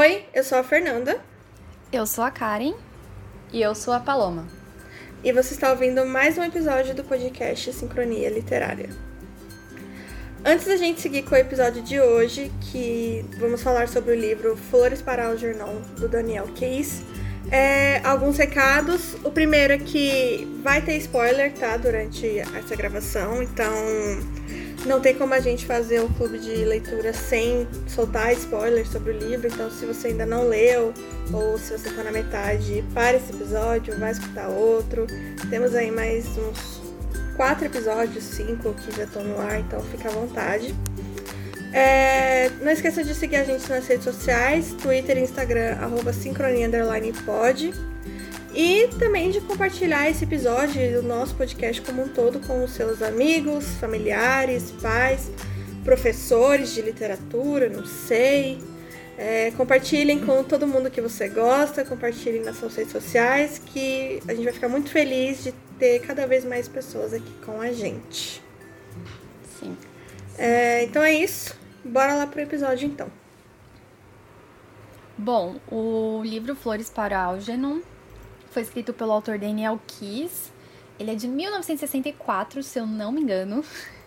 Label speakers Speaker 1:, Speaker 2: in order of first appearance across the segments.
Speaker 1: Oi, eu sou a Fernanda.
Speaker 2: Eu sou a Karen.
Speaker 3: E eu sou a Paloma.
Speaker 1: E você está ouvindo mais um episódio do podcast Sincronia Literária. Antes da gente seguir com o episódio de hoje, que vamos falar sobre o livro Flores para Algernon, do Daniel Case, é, alguns recados. O primeiro é que vai ter spoiler, tá? Durante essa gravação, então não tem como a gente fazer um clube de leitura sem soltar spoiler sobre o livro. Então, se você ainda não leu, ou se você tá na metade, para esse episódio, vai escutar outro. Temos aí mais uns quatro episódios, cinco que já estão no ar, então fica à vontade. É, não esqueça de seguir a gente nas redes sociais, Twitter Instagram, arroba sincronia_pod. E também de compartilhar esse episódio do nosso podcast como um todo com os seus amigos, familiares, pais, professores de literatura, não sei. É, compartilhem com todo mundo que você gosta, compartilhem nas suas redes sociais, que a gente vai ficar muito feliz de ter cada vez mais pessoas aqui com a gente.
Speaker 3: Sim.
Speaker 1: É, então é isso. Bora lá pro episódio então.
Speaker 2: Bom, o livro Flores para Algernon foi escrito pelo autor Daniel Keyes. Ele é de 1964, se eu não me engano.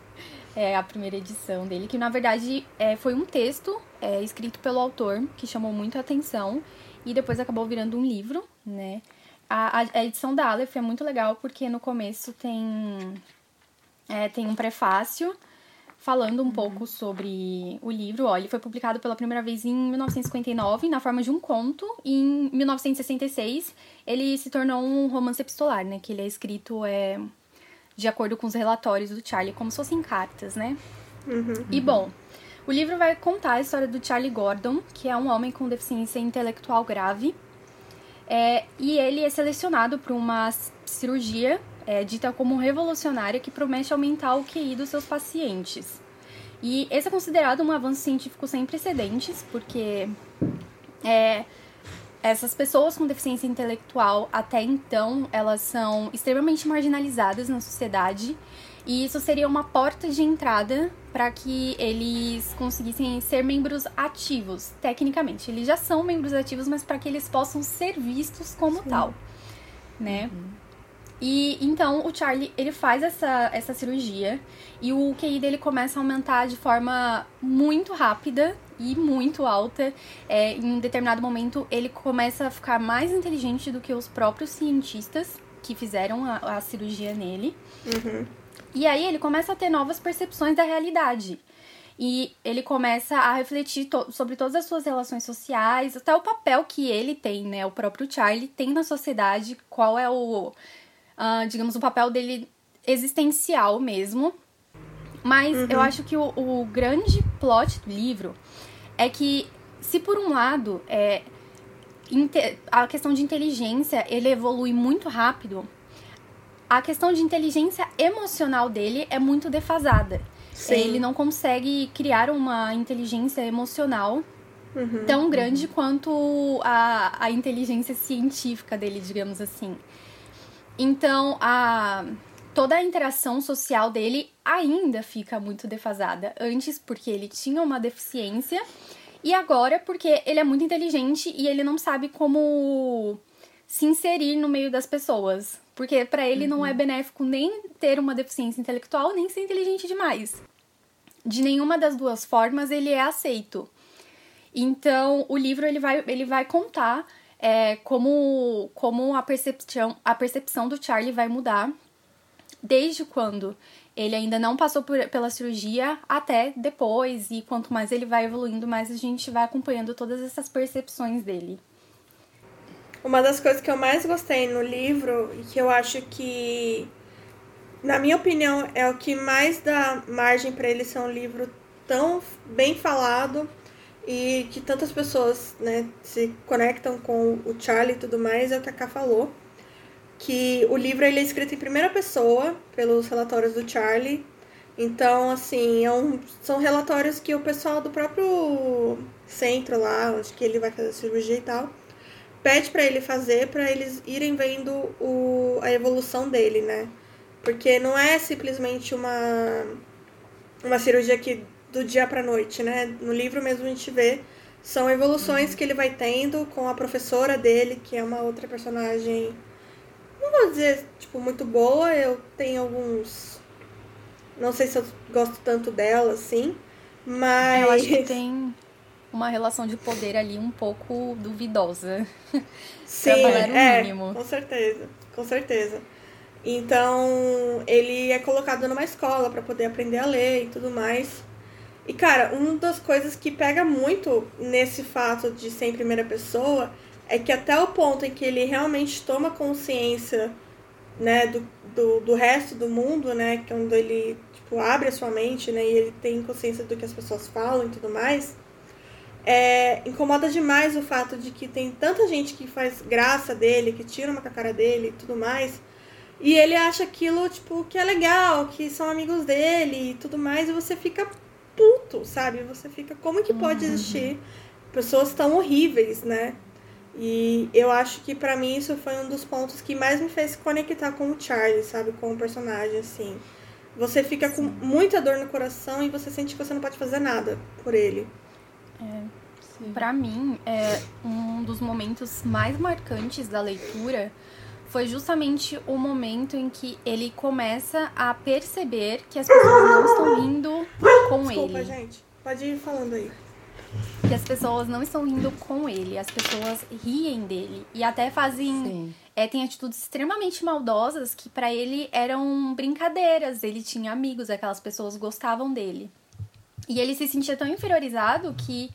Speaker 2: É a primeira edição dele, que na verdade é, foi um texto é, escrito pelo autor que chamou muito a atenção e depois acabou virando um livro, né? A, a edição da Aleph é muito legal porque no começo tem, é, tem um prefácio falando um uhum. pouco sobre o livro. Ó, ele foi publicado pela primeira vez em 1959, na forma de um conto, e em 1966 ele se tornou um romance epistolar, né? Que ele é escrito é, de acordo com os relatórios do Charlie, como se fossem cartas, né?
Speaker 1: Uhum.
Speaker 2: E bom, o livro vai contar a história do Charlie Gordon, que é um homem com deficiência intelectual grave. É, e ele é selecionado para uma cirurgia é dita como revolucionária que promete aumentar o QI dos seus pacientes. E esse é considerado um avanço científico sem precedentes, porque é, essas pessoas com deficiência intelectual, até então, elas são extremamente marginalizadas na sociedade. E isso seria uma porta de entrada para que eles conseguissem ser membros ativos, tecnicamente. Eles já são membros ativos, mas para que eles possam ser vistos como Sim. tal, né? Uhum. E então o Charlie, ele faz essa, essa cirurgia e o QI dele começa a aumentar de forma muito rápida e muito alta. É, em um determinado momento, ele começa a ficar mais inteligente do que os próprios cientistas que fizeram a, a cirurgia nele.
Speaker 1: Uhum.
Speaker 2: E aí ele começa a ter novas percepções da realidade. E ele começa a refletir to sobre todas as suas relações sociais, até o papel que ele tem, né? O próprio Charlie tem na sociedade, qual é o uh, digamos, o papel dele existencial mesmo. Mas uhum. eu acho que o, o, grande plot do livro é que, se por um lado é, a questão de inteligência ele evolui muito rápido, a questão de inteligência emocional dele é muito defasada. Sim. Ele não consegue criar uma inteligência emocional uhum. tão grande quanto a, a inteligência científica dele, digamos assim. Então, a toda a interação social dele ainda fica muito defasada. Antes, porque ele tinha uma deficiência, e agora, porque ele é muito inteligente e ele não sabe como se inserir no meio das pessoas. Porque para ele uhum. não é uhum. benéfico nem ter uma deficiência intelectual, nem ser inteligente demais. De nenhuma das duas formas ele é aceito. Então, o livro ele vai, ele vai contar é, como, como a, percepção, a percepção do Charlie vai mudar desde quando ele ainda não passou por, pela cirurgia até depois, e quanto mais ele vai evoluindo, mais a gente vai acompanhando todas essas percepções dele.
Speaker 1: Uma das coisas que eu mais gostei no livro, e que eu acho que, na minha opinião, é o que mais dá margem para ele ser um livro tão bem falado e que tantas pessoas né, se conectam com o Charlie e tudo mais, é o que a Ká falou. Que o livro ele é escrito em primeira pessoa, pelos relatórios do Charlie. Então, assim, é um, são relatórios que o pessoal do próprio centro lá, onde que ele vai fazer a cirurgia e tal, pede para ele fazer, para eles irem vendo o, a evolução dele, né? Porque não é simplesmente uma, uma cirurgia que do dia para noite, né? No livro mesmo a gente vê São evoluções que ele vai tendo com a professora dele, que é uma outra personagem. Não vou dizer, tipo, muito boa. Eu tenho alguns. Não sei se eu gosto tanto dela, assim. Mas.
Speaker 2: Eu acho que tem uma relação de poder ali um pouco duvidosa.
Speaker 1: Sim, é, mínimo. com certeza, com certeza. Então, ele é colocado numa escola para poder aprender a ler e tudo mais. E, cara, uma das coisas que pega muito nesse fato de ser em primeira pessoa é que até o ponto em que ele realmente toma consciência, né, do, do, do resto do mundo, né, quando ele, tipo, abre a sua mente, né, e ele tem consciência do que as pessoas falam e tudo mais, é, incomoda demais o fato de que tem tanta gente que faz graça dele, que tira uma com a cara dele e tudo mais, e ele acha aquilo, tipo, que é legal, que são amigos dele e tudo mais, e você fica puto, sabe? Você fica, como que pode uhum. existir pessoas tão horríveis, né? E eu acho que para mim isso foi um dos pontos que mais me fez conectar com o Charlie, sabe? Com o personagem, assim. Você fica Sim. com muita dor no coração e você sente que você não pode fazer nada por ele.
Speaker 2: É, para mim, é um dos momentos mais marcantes da leitura foi justamente o momento em que ele começa a perceber que as pessoas não estão rindo com
Speaker 1: Desculpa,
Speaker 2: ele.
Speaker 1: gente. Pode ir falando aí.
Speaker 2: Que as pessoas não estão rindo com ele, as pessoas riem dele e até fazem é, tem atitudes extremamente maldosas que para ele eram brincadeiras. Ele tinha amigos, aquelas pessoas gostavam dele. E ele se sentia tão inferiorizado que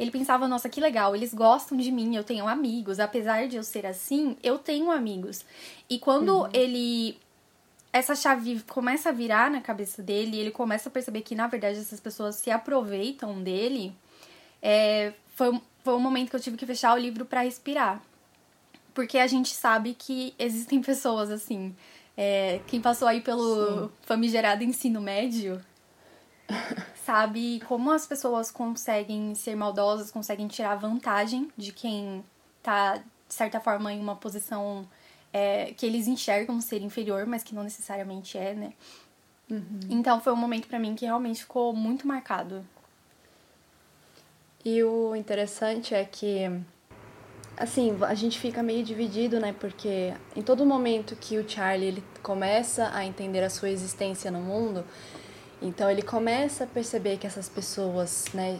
Speaker 2: ele pensava, nossa, que legal, eles gostam de mim, eu tenho amigos. Apesar de eu ser assim, eu tenho amigos. E quando uhum. ele. Essa chave começa a virar na cabeça dele, ele começa a perceber que, na verdade, essas pessoas se aproveitam dele. É, foi, foi um momento que eu tive que fechar o livro para respirar. Porque a gente sabe que existem pessoas assim. É, quem passou aí pelo Sim. famigerado ensino médio sabe como as pessoas conseguem ser maldosas, conseguem tirar vantagem de quem tá, de certa forma, em uma posição é, que eles enxergam ser inferior, mas que não necessariamente é, né? Uhum. Então foi um momento para mim que realmente ficou muito marcado.
Speaker 3: E o interessante é que assim, a gente fica meio dividido, né? Porque em todo momento que o Charlie ele começa a entender a sua existência no mundo, então ele começa a perceber que essas pessoas, né,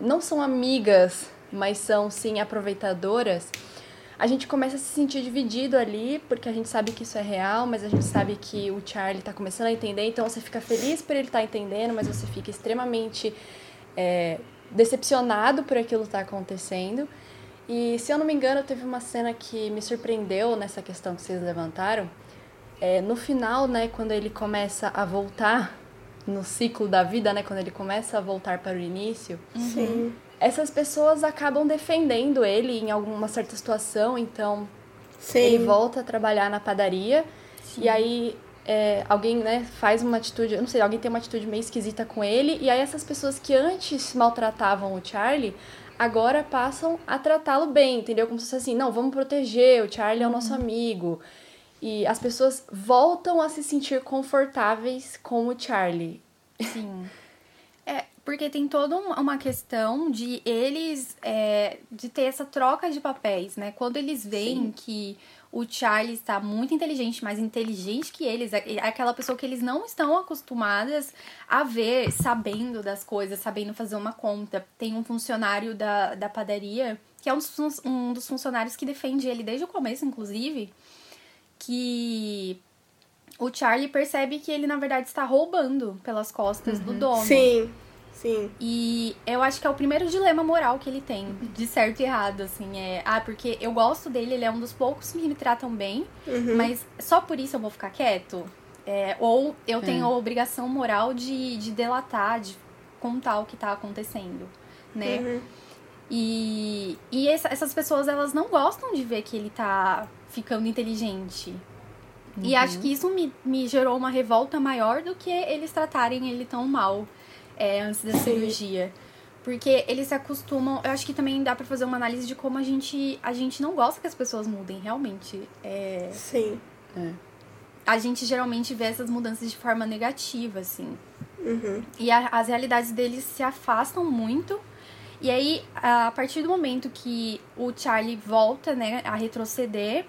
Speaker 3: não são amigas, mas são sim aproveitadoras. A gente começa a se sentir dividido ali, porque a gente sabe que isso é real, mas a gente sabe que o Charlie está começando a entender, então você fica feliz por ele estar tá entendendo, mas você fica extremamente é, decepcionado por aquilo estar tá acontecendo. E se eu não me engano, teve uma cena que me surpreendeu nessa questão que vocês levantaram. É, no final, né, quando ele começa a voltar no ciclo da vida, né, quando ele começa a voltar para o início,
Speaker 1: Sim.
Speaker 3: essas pessoas acabam defendendo ele em alguma certa situação, então Sim. ele volta a trabalhar na padaria Sim. e aí é, alguém né, faz uma atitude, não sei, alguém tem uma atitude meio esquisita com ele, e aí essas pessoas que antes maltratavam o Charlie agora passam a tratá-lo bem, entendeu? Como se fosse assim, não, vamos proteger, o Charlie é o nosso uhum. amigo. E as pessoas voltam a se sentir confortáveis com o Charlie.
Speaker 2: Sim. É, porque tem toda uma questão de eles é, de ter essa troca de papéis, né? Quando eles veem Sim. que o Charlie está muito inteligente, mais inteligente que eles, é, é aquela pessoa que eles não estão acostumadas a ver, sabendo das coisas, sabendo fazer uma conta. Tem um funcionário da, da padaria, que é um dos, um dos funcionários que defende ele desde o começo, inclusive que o Charlie percebe que ele, na verdade, está roubando pelas costas uhum. do dono.
Speaker 1: Sim, sim.
Speaker 2: E eu acho que é o primeiro dilema moral que ele tem, de certo e errado, assim. É, ah, porque eu gosto dele, ele é um dos poucos que me tratam bem, uhum. mas só por isso eu vou ficar quieto? É, ou eu tenho é. a obrigação moral de, de delatar, de contar o que está acontecendo, né? Uhum. E, e essa, essas pessoas, elas não gostam de ver que ele tá ficando inteligente. Uhum. E acho que isso me, me gerou uma revolta maior do que eles tratarem ele tão mal é, antes da cirurgia. Porque eles se acostumam. Eu acho que também dá para fazer uma análise de como a gente, a gente não gosta que as pessoas mudem, realmente. É...
Speaker 1: Sim.
Speaker 2: É. A gente geralmente vê essas mudanças de forma negativa, assim.
Speaker 1: Uhum.
Speaker 2: E a, as realidades deles se afastam muito E aí, a partir do momento que o Charlie volta, né, a retroceder,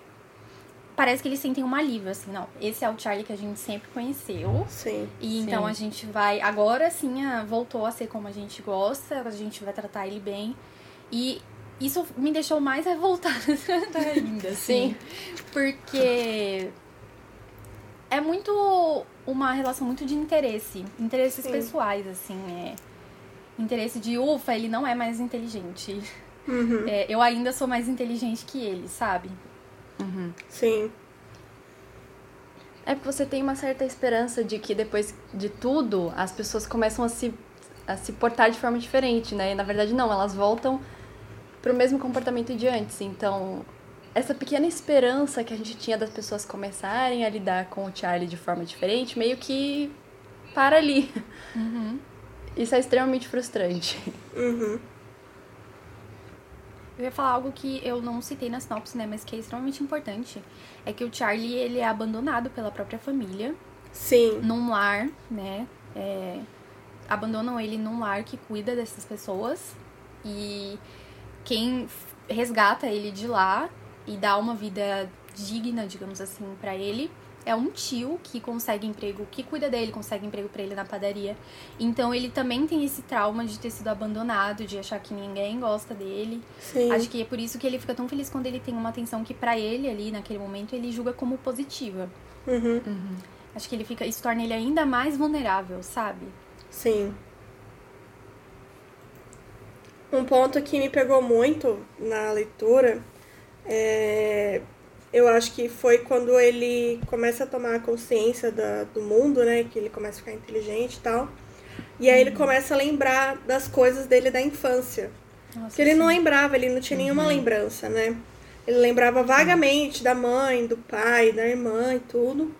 Speaker 2: parece que eles sentem um alívio, assim, não, esse é o Charlie que a gente sempre conheceu.
Speaker 1: Sim.
Speaker 2: E então
Speaker 3: Sim.
Speaker 2: a gente vai, agora sim, voltou a ser como a gente gosta, a gente vai tratar ele bem. E isso me deixou mais revoltada ainda, assim. Porque é muito uma relação muito de interesse, interesses
Speaker 1: Sim.
Speaker 2: pessoais, assim, é. Interesse de ufa, ele não é mais inteligente.
Speaker 1: Uhum.
Speaker 2: É, eu ainda sou mais inteligente que ele, sabe?
Speaker 1: Sim.
Speaker 3: É porque você tem uma certa esperança de que depois de tudo, as pessoas começam a se, a se portar de forma diferente, né? E na verdade não, elas voltam pro mesmo comportamento de antes. Então, essa pequena esperança que a gente tinha das pessoas começarem a lidar com o Charlie de forma diferente, meio que para ali. Isso é extremamente frustrante.
Speaker 1: Uhum.
Speaker 2: Eu ia falar algo que eu não citei na sinopse, né, mas que é extremamente importante. É que o Charlie, ele é abandonado pela própria família,
Speaker 1: Sim.
Speaker 2: num lar, né? é, abandonam ele num lar que cuida dessas pessoas. E quem resgata ele de lá e dá uma vida digna, digamos assim, pra ele, é um tio que consegue emprego, que cuida dele, consegue emprego pra ele na padaria. Então ele também tem esse trauma de ter sido abandonado, de achar que ninguém gosta dele.
Speaker 1: Sim.
Speaker 2: Acho que é por isso que ele fica tão feliz quando ele tem uma atenção que pra ele ali naquele momento ele julga como positiva.
Speaker 1: Uhum.
Speaker 2: Acho que ele fica, isso torna ele ainda mais vulnerável, sabe?
Speaker 1: Sim. Um ponto que me pegou muito na leitura é. Eu acho que foi quando ele começa a tomar consciência da, do mundo, né? Que ele começa a ficar inteligente e tal. E aí ele começa a lembrar das coisas dele da infância.
Speaker 2: Nossa,
Speaker 1: Que ele não
Speaker 2: sim.
Speaker 1: lembrava, ele não tinha nenhuma lembrança, né? Ele lembrava vagamente da mãe, do pai, da irmã e tudo.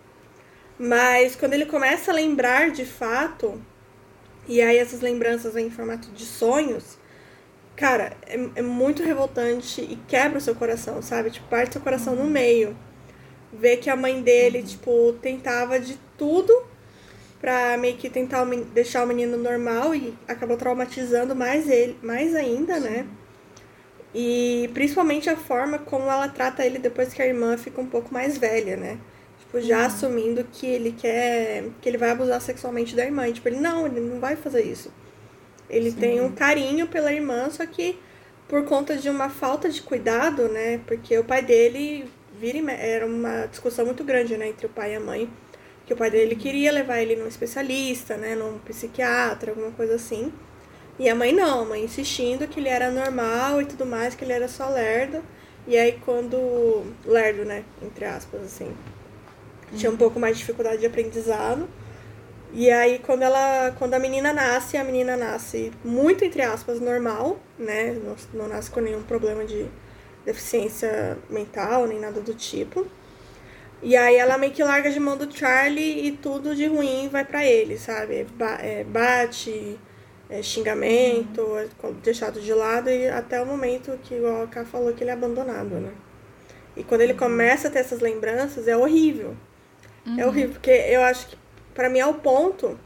Speaker 1: Mas quando ele começa a lembrar de fato, e aí essas lembranças vêm em formato de sonhos, cara, é, é muito revoltante e quebra o seu coração, sabe? Tipo, parte seu coração no meio. Ver que a mãe dele, tipo, tentava de tudo pra meio que tentar deixar o menino normal e acabou traumatizando mais ele, mais ainda, né? E principalmente a forma como ela trata ele depois que a irmã fica um pouco mais velha, né? Tipo, já assumindo que ele quer. que ele vai abusar sexualmente da irmã. E, tipo, ele não, ele não vai fazer isso. Ele tem um carinho pela irmã, só que por conta de uma falta de cuidado, né? Porque o pai dele vira era uma discussão muito grande, né, entre o pai e a mãe. Que o pai dele queria levar ele num especialista, né, num psiquiatra, alguma coisa assim. E a mãe não, a mãe insistindo que ele era normal e tudo mais, que ele era só lerdo. E aí quando. lerdo, né? Entre aspas, assim. Tinha um pouco mais de dificuldade de aprendizado. E aí quando ela. Quando a menina nasce, a menina nasce muito, entre aspas, normal, né? Não, não nasce com nenhum problema de deficiência mental, nem nada do tipo. E aí ela meio que larga de mão do Charlie e tudo de ruim vai pra ele, sabe? Ba- é, bate, é, xingamento, é co- deixado de lado e até o momento que igual a Ká falou que ele é abandonado, né? E quando ele começa a ter essas lembranças, é horrível. É horrível, porque eu acho que pra mim é o ponto.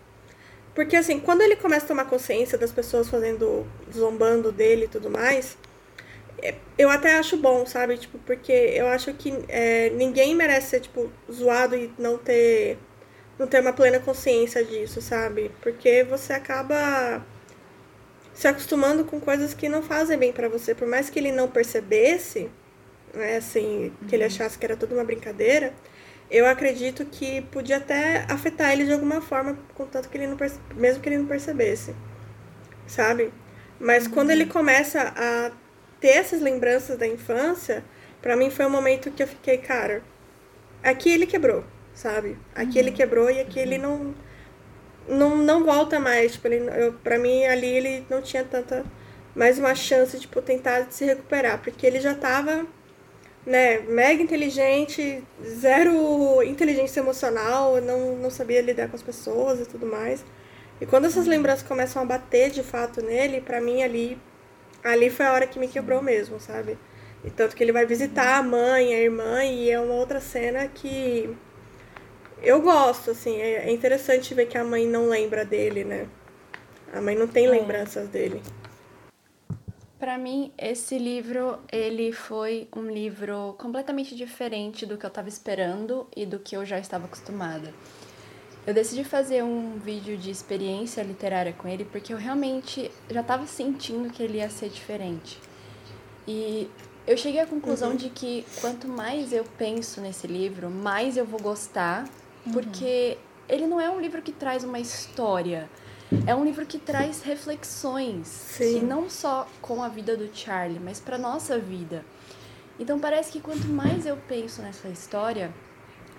Speaker 1: Porque assim, quando ele começa a tomar consciência das pessoas fazendo, zombando dele e tudo mais, é- eu até acho bom, sabe? Tipo, porque eu acho que é, ninguém merece ser, tipo, zoado e não ter, não ter uma plena consciência disso, sabe? Porque você acaba se acostumando com coisas que não fazem bem pra você. Por mais que ele não percebesse, né, assim, que ele achasse que era tudo uma brincadeira, eu acredito que podia até afetar ele de alguma forma, contanto que ele não perce- mesmo que ele não percebesse, sabe? Mas quando ele começa a ter essas lembranças da infância, pra mim foi um momento que eu fiquei, cara, aqui ele quebrou, sabe? Aqui ele quebrou e aqui ele não não, não volta mais, tipo, ele, eu, pra mim ali ele não tinha tanta mais uma chance de tipo, tentar se recuperar, porque ele já tava né, mega inteligente, zero inteligência emocional, não, não sabia lidar com as pessoas e tudo mais. E quando essas lembranças começam a bater de fato nele, pra mim ali, ali foi a hora que me quebrou mesmo, sabe? E tanto que ele vai visitar a mãe, a irmã, e é uma outra cena que eu gosto, assim, é é interessante ver que a mãe não lembra dele, né? A mãe não tem
Speaker 2: É.
Speaker 1: lembranças dele.
Speaker 3: Para mim, esse livro, ele foi um livro completamente diferente do que eu estava esperando e do que eu já estava acostumada. Eu decidi fazer um vídeo de experiência literária com ele porque eu realmente já estava sentindo que ele ia ser diferente. E eu cheguei à conclusão uhum. de que quanto mais eu penso nesse livro, mais eu vou gostar, uhum. porque ele não é um livro que traz uma história é um livro que traz reflexões, Sim. não só com a vida do Charlie, mas para nossa vida. Então parece que quanto mais eu penso nessa história,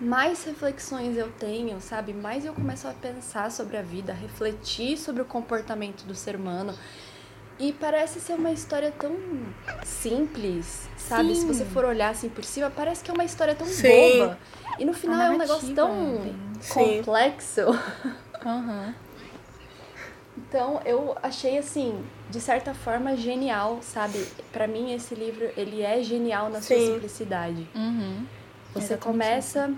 Speaker 3: mais reflexões eu tenho, sabe? Mais eu começo a pensar sobre a vida, a refletir sobre o comportamento do ser humano. E parece ser uma história tão simples, sabe? Sim. Se você for olhar assim por cima, parece que é uma história tão Sim. boba. E no final é um negócio tão complexo.
Speaker 2: Uhum.
Speaker 3: Então, eu achei assim, de certa forma genial, sabe? Para mim esse livro, ele é genial na Sim. sua simplicidade.
Speaker 2: Uhum.
Speaker 3: Você começa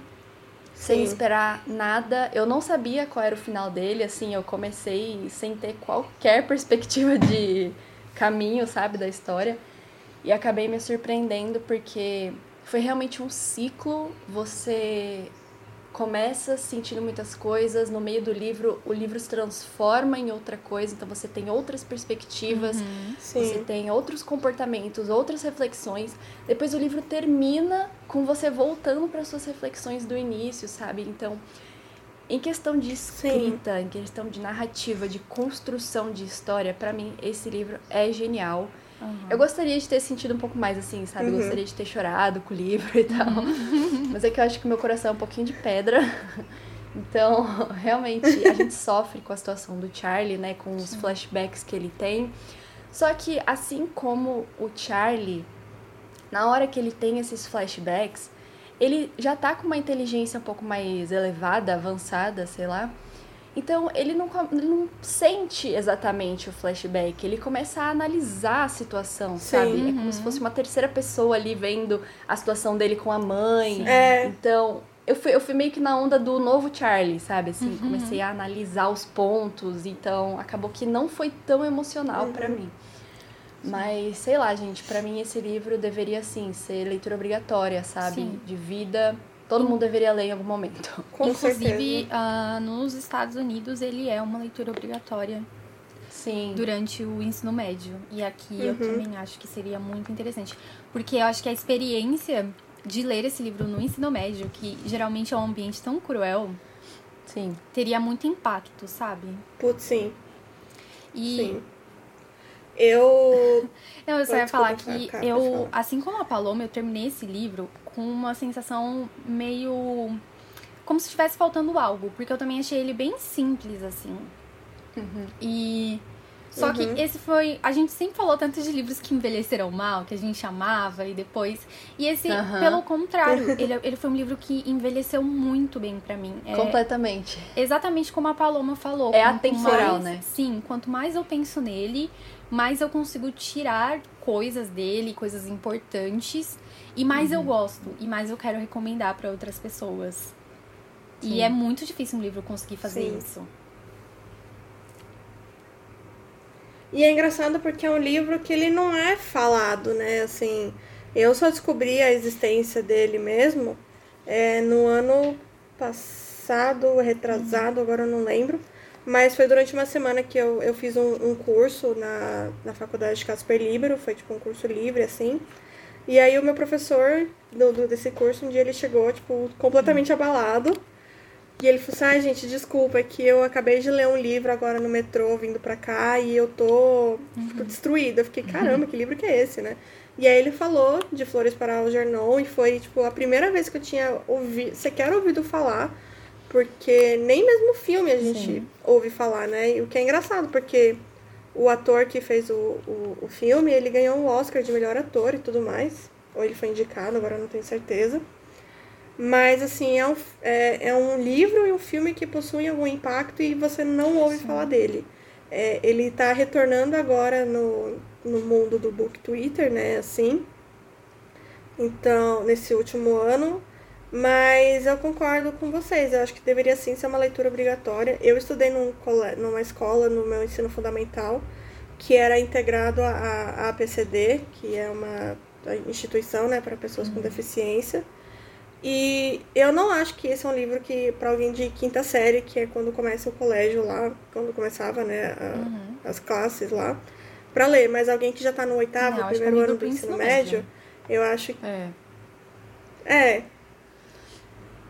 Speaker 3: sem esperar nada. Eu não sabia qual era o final dele, assim, eu comecei sem ter qualquer perspectiva de caminho, sabe, da história. E acabei me surpreendendo porque foi realmente um ciclo. Você começa sentindo muitas coisas, no meio do livro o livro se transforma em outra coisa, então você tem outras perspectivas, uhum, você tem outros comportamentos, outras reflexões. Depois o livro termina com você voltando para suas reflexões do início, sabe? Então, em questão de escrita, sim. em questão de narrativa, de construção de história, para mim esse livro é genial. Uhum. Eu gostaria de ter sentido um pouco mais assim, sabe? Uhum. Eu gostaria de ter chorado com o livro e tal. Uhum. Mas é que eu acho que o meu coração é um pouquinho de pedra. Então, realmente, a gente sofre com a situação do Charlie, né? Com os flashbacks que ele tem. Só que, assim como o Charlie, na hora que ele tem esses flashbacks, ele já tá com uma inteligência um pouco mais elevada, avançada, sei lá. Então ele não, ele não sente exatamente o flashback, ele começa a analisar a situação, Sim, sabe? Uhum. É como se fosse uma terceira pessoa ali vendo a situação dele com a mãe.
Speaker 1: É.
Speaker 3: Então, eu fui, eu fui meio que na onda do novo Charlie, sabe? Assim, uhum. comecei a analisar os pontos, então acabou que não foi tão emocional uhum. para mim. Mas, sei lá, gente, para mim esse livro deveria, sim, ser leitura obrigatória, sabe? Sim. De vida Todo mundo deveria ler em algum momento.
Speaker 2: Com Inclusive, uh, nos Estados Unidos, ele é uma leitura obrigatória.
Speaker 3: Sim.
Speaker 2: Durante o ensino médio. E aqui uhum. eu também acho que seria muito interessante. Porque eu acho que a experiência de ler esse livro no ensino médio, que geralmente é um ambiente tão cruel,
Speaker 3: sim.
Speaker 2: teria muito impacto, sabe?
Speaker 1: Putz, sim.
Speaker 2: E
Speaker 1: sim. Eu.
Speaker 2: Não, eu só ia falar que eu, assim como a Paloma, eu terminei esse livro com uma sensação meio. como se estivesse faltando algo, porque eu também achei ele bem simples, assim.
Speaker 3: Uhum.
Speaker 2: E. Só uhum. que esse foi. A gente sempre falou tanto de livros que envelheceram mal, que a gente amava e depois. E esse, uhum. pelo contrário, ele, ele foi um livro que envelheceu muito bem para mim.
Speaker 3: É, Completamente.
Speaker 2: Exatamente como a Paloma falou.
Speaker 3: É atemporal, né?
Speaker 2: Sim, quanto mais eu penso nele, mais eu consigo tirar coisas dele, coisas importantes, e mais uhum. eu gosto, e mais eu quero recomendar para outras pessoas. Sim. E é muito difícil um livro conseguir fazer Sim. isso.
Speaker 1: E é engraçado porque é um livro que ele não é falado, né? Assim, eu só descobri a existência dele mesmo é, no ano passado, retrasado, uhum. agora eu não lembro. Mas foi durante uma semana que eu, eu fiz um, um curso na, na faculdade de Casper Libero, foi tipo um curso livre, assim. E aí o meu professor do, do, desse curso, um dia ele chegou, tipo, completamente abalado. E ele falou assim, ah, gente, desculpa, é que eu acabei de ler um livro agora no metrô, vindo pra cá, e eu tô, uhum. tipo, destruída. Eu fiquei, caramba, que livro que é esse, né? E aí ele falou de Flores para Algernon, e foi, tipo, a primeira vez que eu tinha ouvido, sequer ouvido falar porque nem mesmo o filme a gente Sim. ouve falar, né? E o que é engraçado, porque o ator que fez o, o, o filme, ele ganhou um Oscar de melhor ator e tudo mais. Ou ele foi indicado, agora não tenho certeza. Mas, assim, é um, é, é um livro e um filme que possuem algum impacto e você não ouve Sim. falar dele. É, ele está retornando agora no, no mundo do book Twitter, né? Assim. Então, nesse último ano, mas eu concordo com vocês, eu acho que deveria sim ser uma leitura obrigatória. Eu estudei num, numa escola no meu ensino fundamental que era integrado à APCD, que é uma instituição né, para pessoas com deficiência. E eu não acho que esse é um livro que para alguém de quinta série, que é quando começa o colégio lá, quando começava né, a, uhum. as classes lá, para ler. Mas alguém que já está no oitavo, não, primeiro ano do ensino médio, médio, eu acho que. É. É.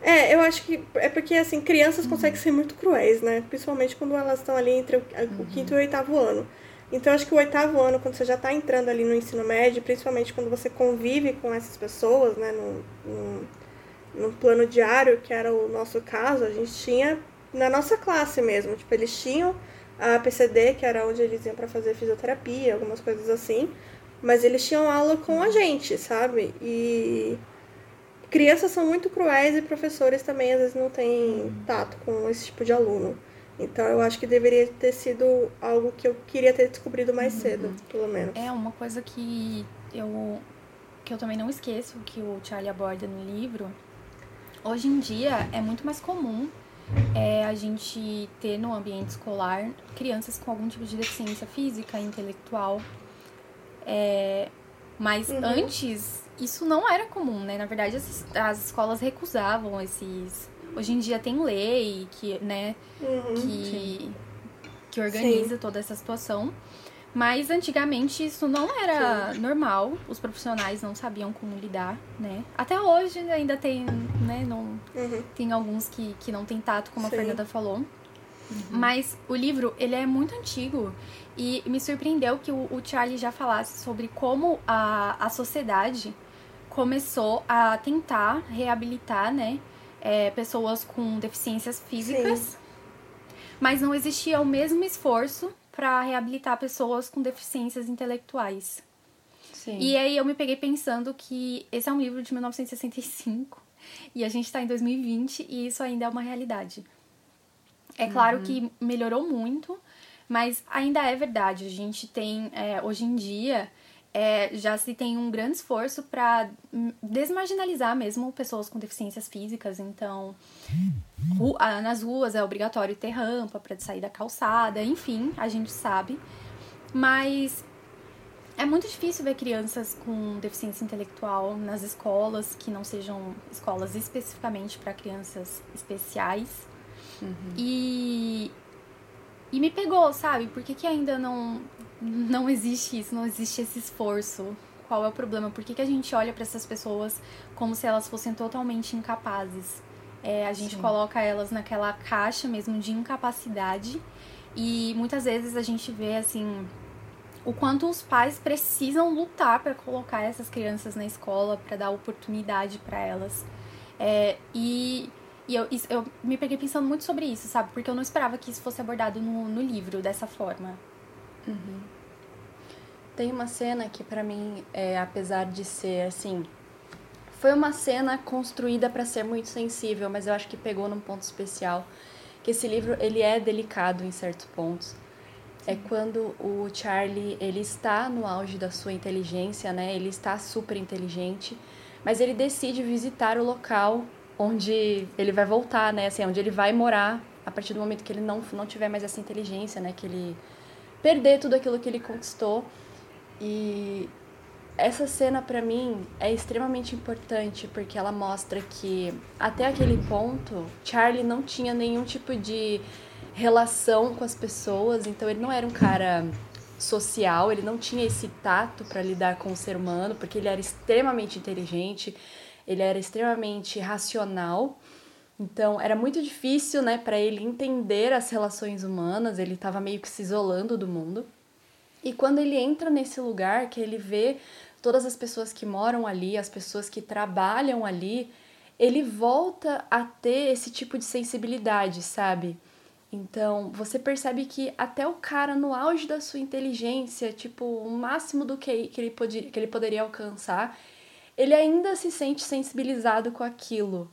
Speaker 1: É, eu acho que é porque, assim, crianças uhum. conseguem ser muito cruéis, né? Principalmente quando elas estão ali entre o, uhum. o quinto e o oitavo ano. Então, acho que o oitavo ano, quando você já está entrando ali no ensino médio, principalmente quando você convive com essas pessoas, né, no, no, no plano diário, que era o nosso caso, a gente tinha na nossa classe mesmo. Tipo, eles tinham a PCD, que era onde eles iam para fazer fisioterapia, algumas coisas assim, mas eles tinham aula com a gente, sabe? E crianças são muito cruéis e professores também às vezes não têm tato com esse tipo de aluno. Então eu acho que deveria ter sido algo que eu queria ter descobrido mais uhum. cedo, pelo menos.
Speaker 2: É uma coisa que eu que eu também não esqueço que o Charlie aborda no livro. Hoje em dia é muito mais comum é, a gente ter no ambiente escolar crianças com algum tipo de deficiência física, intelectual. É, mas uhum. antes isso não era comum, né? Na verdade, as, as escolas recusavam esses Hoje em dia tem lei que, né, uhum, que, que organiza sim. toda essa situação. Mas antigamente isso não era sim. normal, os profissionais não sabiam como lidar, né? Até hoje ainda tem, né, não, uhum. tem alguns que, que não tem tato, como sim. a Fernanda falou. Uhum. Mas o livro, ele é muito antigo e me surpreendeu que o, o Charlie já falasse sobre como a, a sociedade começou a tentar reabilitar, né, é, pessoas com deficiências físicas, Sim. mas não existia o mesmo esforço para reabilitar pessoas com deficiências intelectuais. Sim. E aí eu me peguei pensando que esse é um livro de 1965 e a gente está em 2020 e isso ainda é uma realidade. É claro uhum. que melhorou muito, mas ainda é verdade. A gente tem, é, hoje em dia, é, já se tem um grande esforço para desmarginalizar mesmo pessoas com deficiências físicas. Então, ru nas ruas é obrigatório ter rampa para sair da calçada, enfim, a gente sabe. Mas é muito difícil ver crianças com deficiência intelectual nas escolas, que não sejam escolas especificamente para crianças especiais. Uhum. E, e me pegou, sabe? Por que, que ainda não, não existe isso, não existe esse esforço. Qual é o problema? Por que, que a gente olha para essas pessoas como se elas fossem totalmente incapazes? É, a gente Sim. coloca elas naquela caixa mesmo de incapacidade e muitas vezes a gente vê assim o quanto os pais precisam lutar para colocar essas crianças na escola, para dar oportunidade para elas. É, e e eu, eu me peguei pensando muito sobre isso, sabe? Porque eu não esperava que isso fosse abordado no, no livro dessa forma.
Speaker 3: Uhum. Tem uma cena que para mim, é, apesar de ser assim, foi uma cena construída para ser muito sensível, mas eu acho que pegou num ponto especial, que esse livro ele é delicado em certos pontos. É quando o Charlie ele está no auge da sua inteligência, né? Ele está super inteligente, mas ele decide visitar o local onde ele vai voltar, né? Assim, onde ele vai morar a partir do momento que ele não não tiver mais essa inteligência, né? Que ele perder tudo aquilo que ele conquistou. E essa cena para mim é extremamente importante porque ela mostra que até aquele ponto Charlie não tinha nenhum tipo de relação com as pessoas, então ele não era um cara social, ele não tinha esse tato para lidar com o ser humano, porque ele era extremamente inteligente, ele era extremamente racional. Então, era muito difícil, né, para ele entender as relações humanas, ele estava meio que se isolando do mundo. E quando ele entra nesse lugar, que ele vê todas as pessoas que moram ali, as pessoas que trabalham ali, ele volta a ter esse tipo de sensibilidade, sabe? Então, você percebe que até o cara no auge da sua inteligência, tipo, o máximo do que, que, ele, podia, que ele poderia alcançar, ele ainda se sente sensibilizado com aquilo.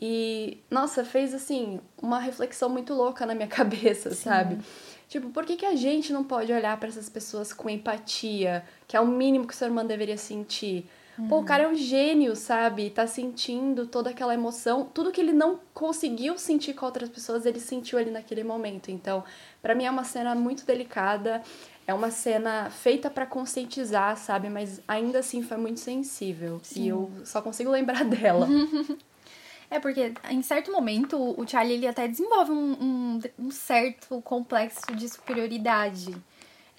Speaker 3: E, nossa, fez assim, uma reflexão muito louca na minha cabeça, Sim. sabe? Tipo, por que, que a gente não pode olhar para essas pessoas com empatia, que é o mínimo que o ser humano deveria sentir? Uhum. Pô, o cara é um gênio, sabe? Tá sentindo toda aquela emoção. Tudo que ele não conseguiu sentir com outras pessoas, ele sentiu ali naquele momento. Então, para mim é uma cena muito delicada. é uma cena feita para conscientizar, sabe? Mas ainda assim foi muito sensível. Sim. E eu só consigo lembrar dela.
Speaker 2: É porque em certo momento o Charlie ele até desenvolve um, um, um certo complexo de superioridade.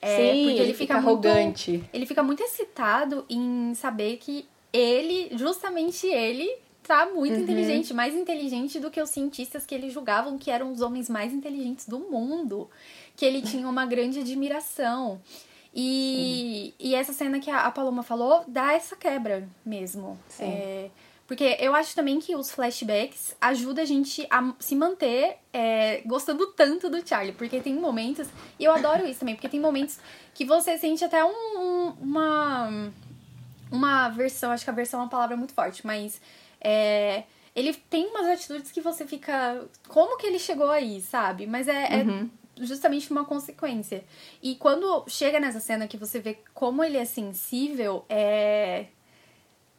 Speaker 3: É, Sim, porque ele, fica, fica arrogante.
Speaker 2: Muito, ele fica muito excitado em saber que ele, justamente ele, tá muito uhum. inteligente, mais inteligente do que os cientistas que ele julgavam que eram os homens mais inteligentes do mundo, que ele tinha uma grande admiração. E, e essa cena que a, Paloma falou dá essa quebra mesmo. Sim. É, porque eu acho também que os flashbacks ajudam a gente a se manter é, gostando tanto do Charlie. Porque tem momentos. E eu adoro isso também, porque tem momentos que você sente até um, um, uma. Uma versão, acho que a versão é uma palavra muito forte, mas. É, ele tem umas atitudes que você fica. Como que ele chegou aí, sabe? Mas é, é uhum. é justamente uma consequência. E quando chega nessa cena que você vê como ele é sensível, é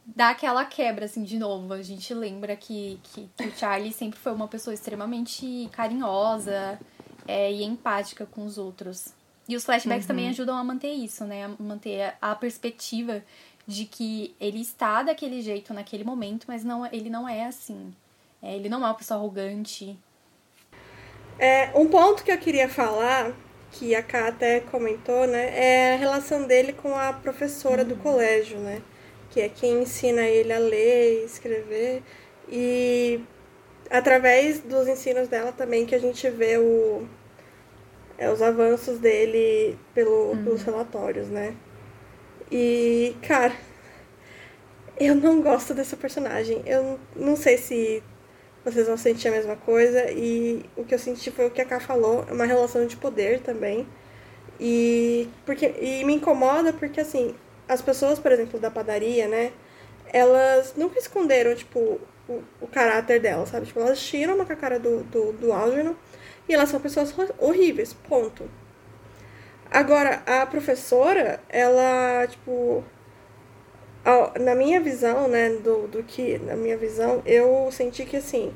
Speaker 2: dá aquela quebra, assim, de novo. A gente lembra que, que, que o Charlie sempre foi uma pessoa extremamente carinhosa é, e empática com os outros. E os flashbacks uhum. também ajudam a manter isso, né? A manter a perspectiva de que ele está daquele jeito naquele momento, mas não, ele não é assim. É, ele não é uma pessoa arrogante.
Speaker 1: É, um ponto que eu queria falar, que a Ká até comentou, né? É a relação dele com a professora uhum. do colégio, né? Que é quem ensina ele a ler e escrever. E através dos ensinos dela também que a gente vê o, é, os avanços dele pelo, uhum. pelos relatórios, né? E, cara, eu não gosto dessa personagem. Eu não sei se vocês vão sentir a mesma coisa. E o que eu senti foi o que a Ká falou, é uma relação de poder também. E, porque, e me incomoda porque, assim, as pessoas, por exemplo, da padaria, né? Elas nunca esconderam, tipo, o, o caráter delas, sabe? Tipo, elas tiram uma cara do, do, do Algernon e elas são pessoas horríveis, ponto. Agora, a professora, ela, tipo, na minha visão, né, do, do que, na minha visão, eu senti que, assim,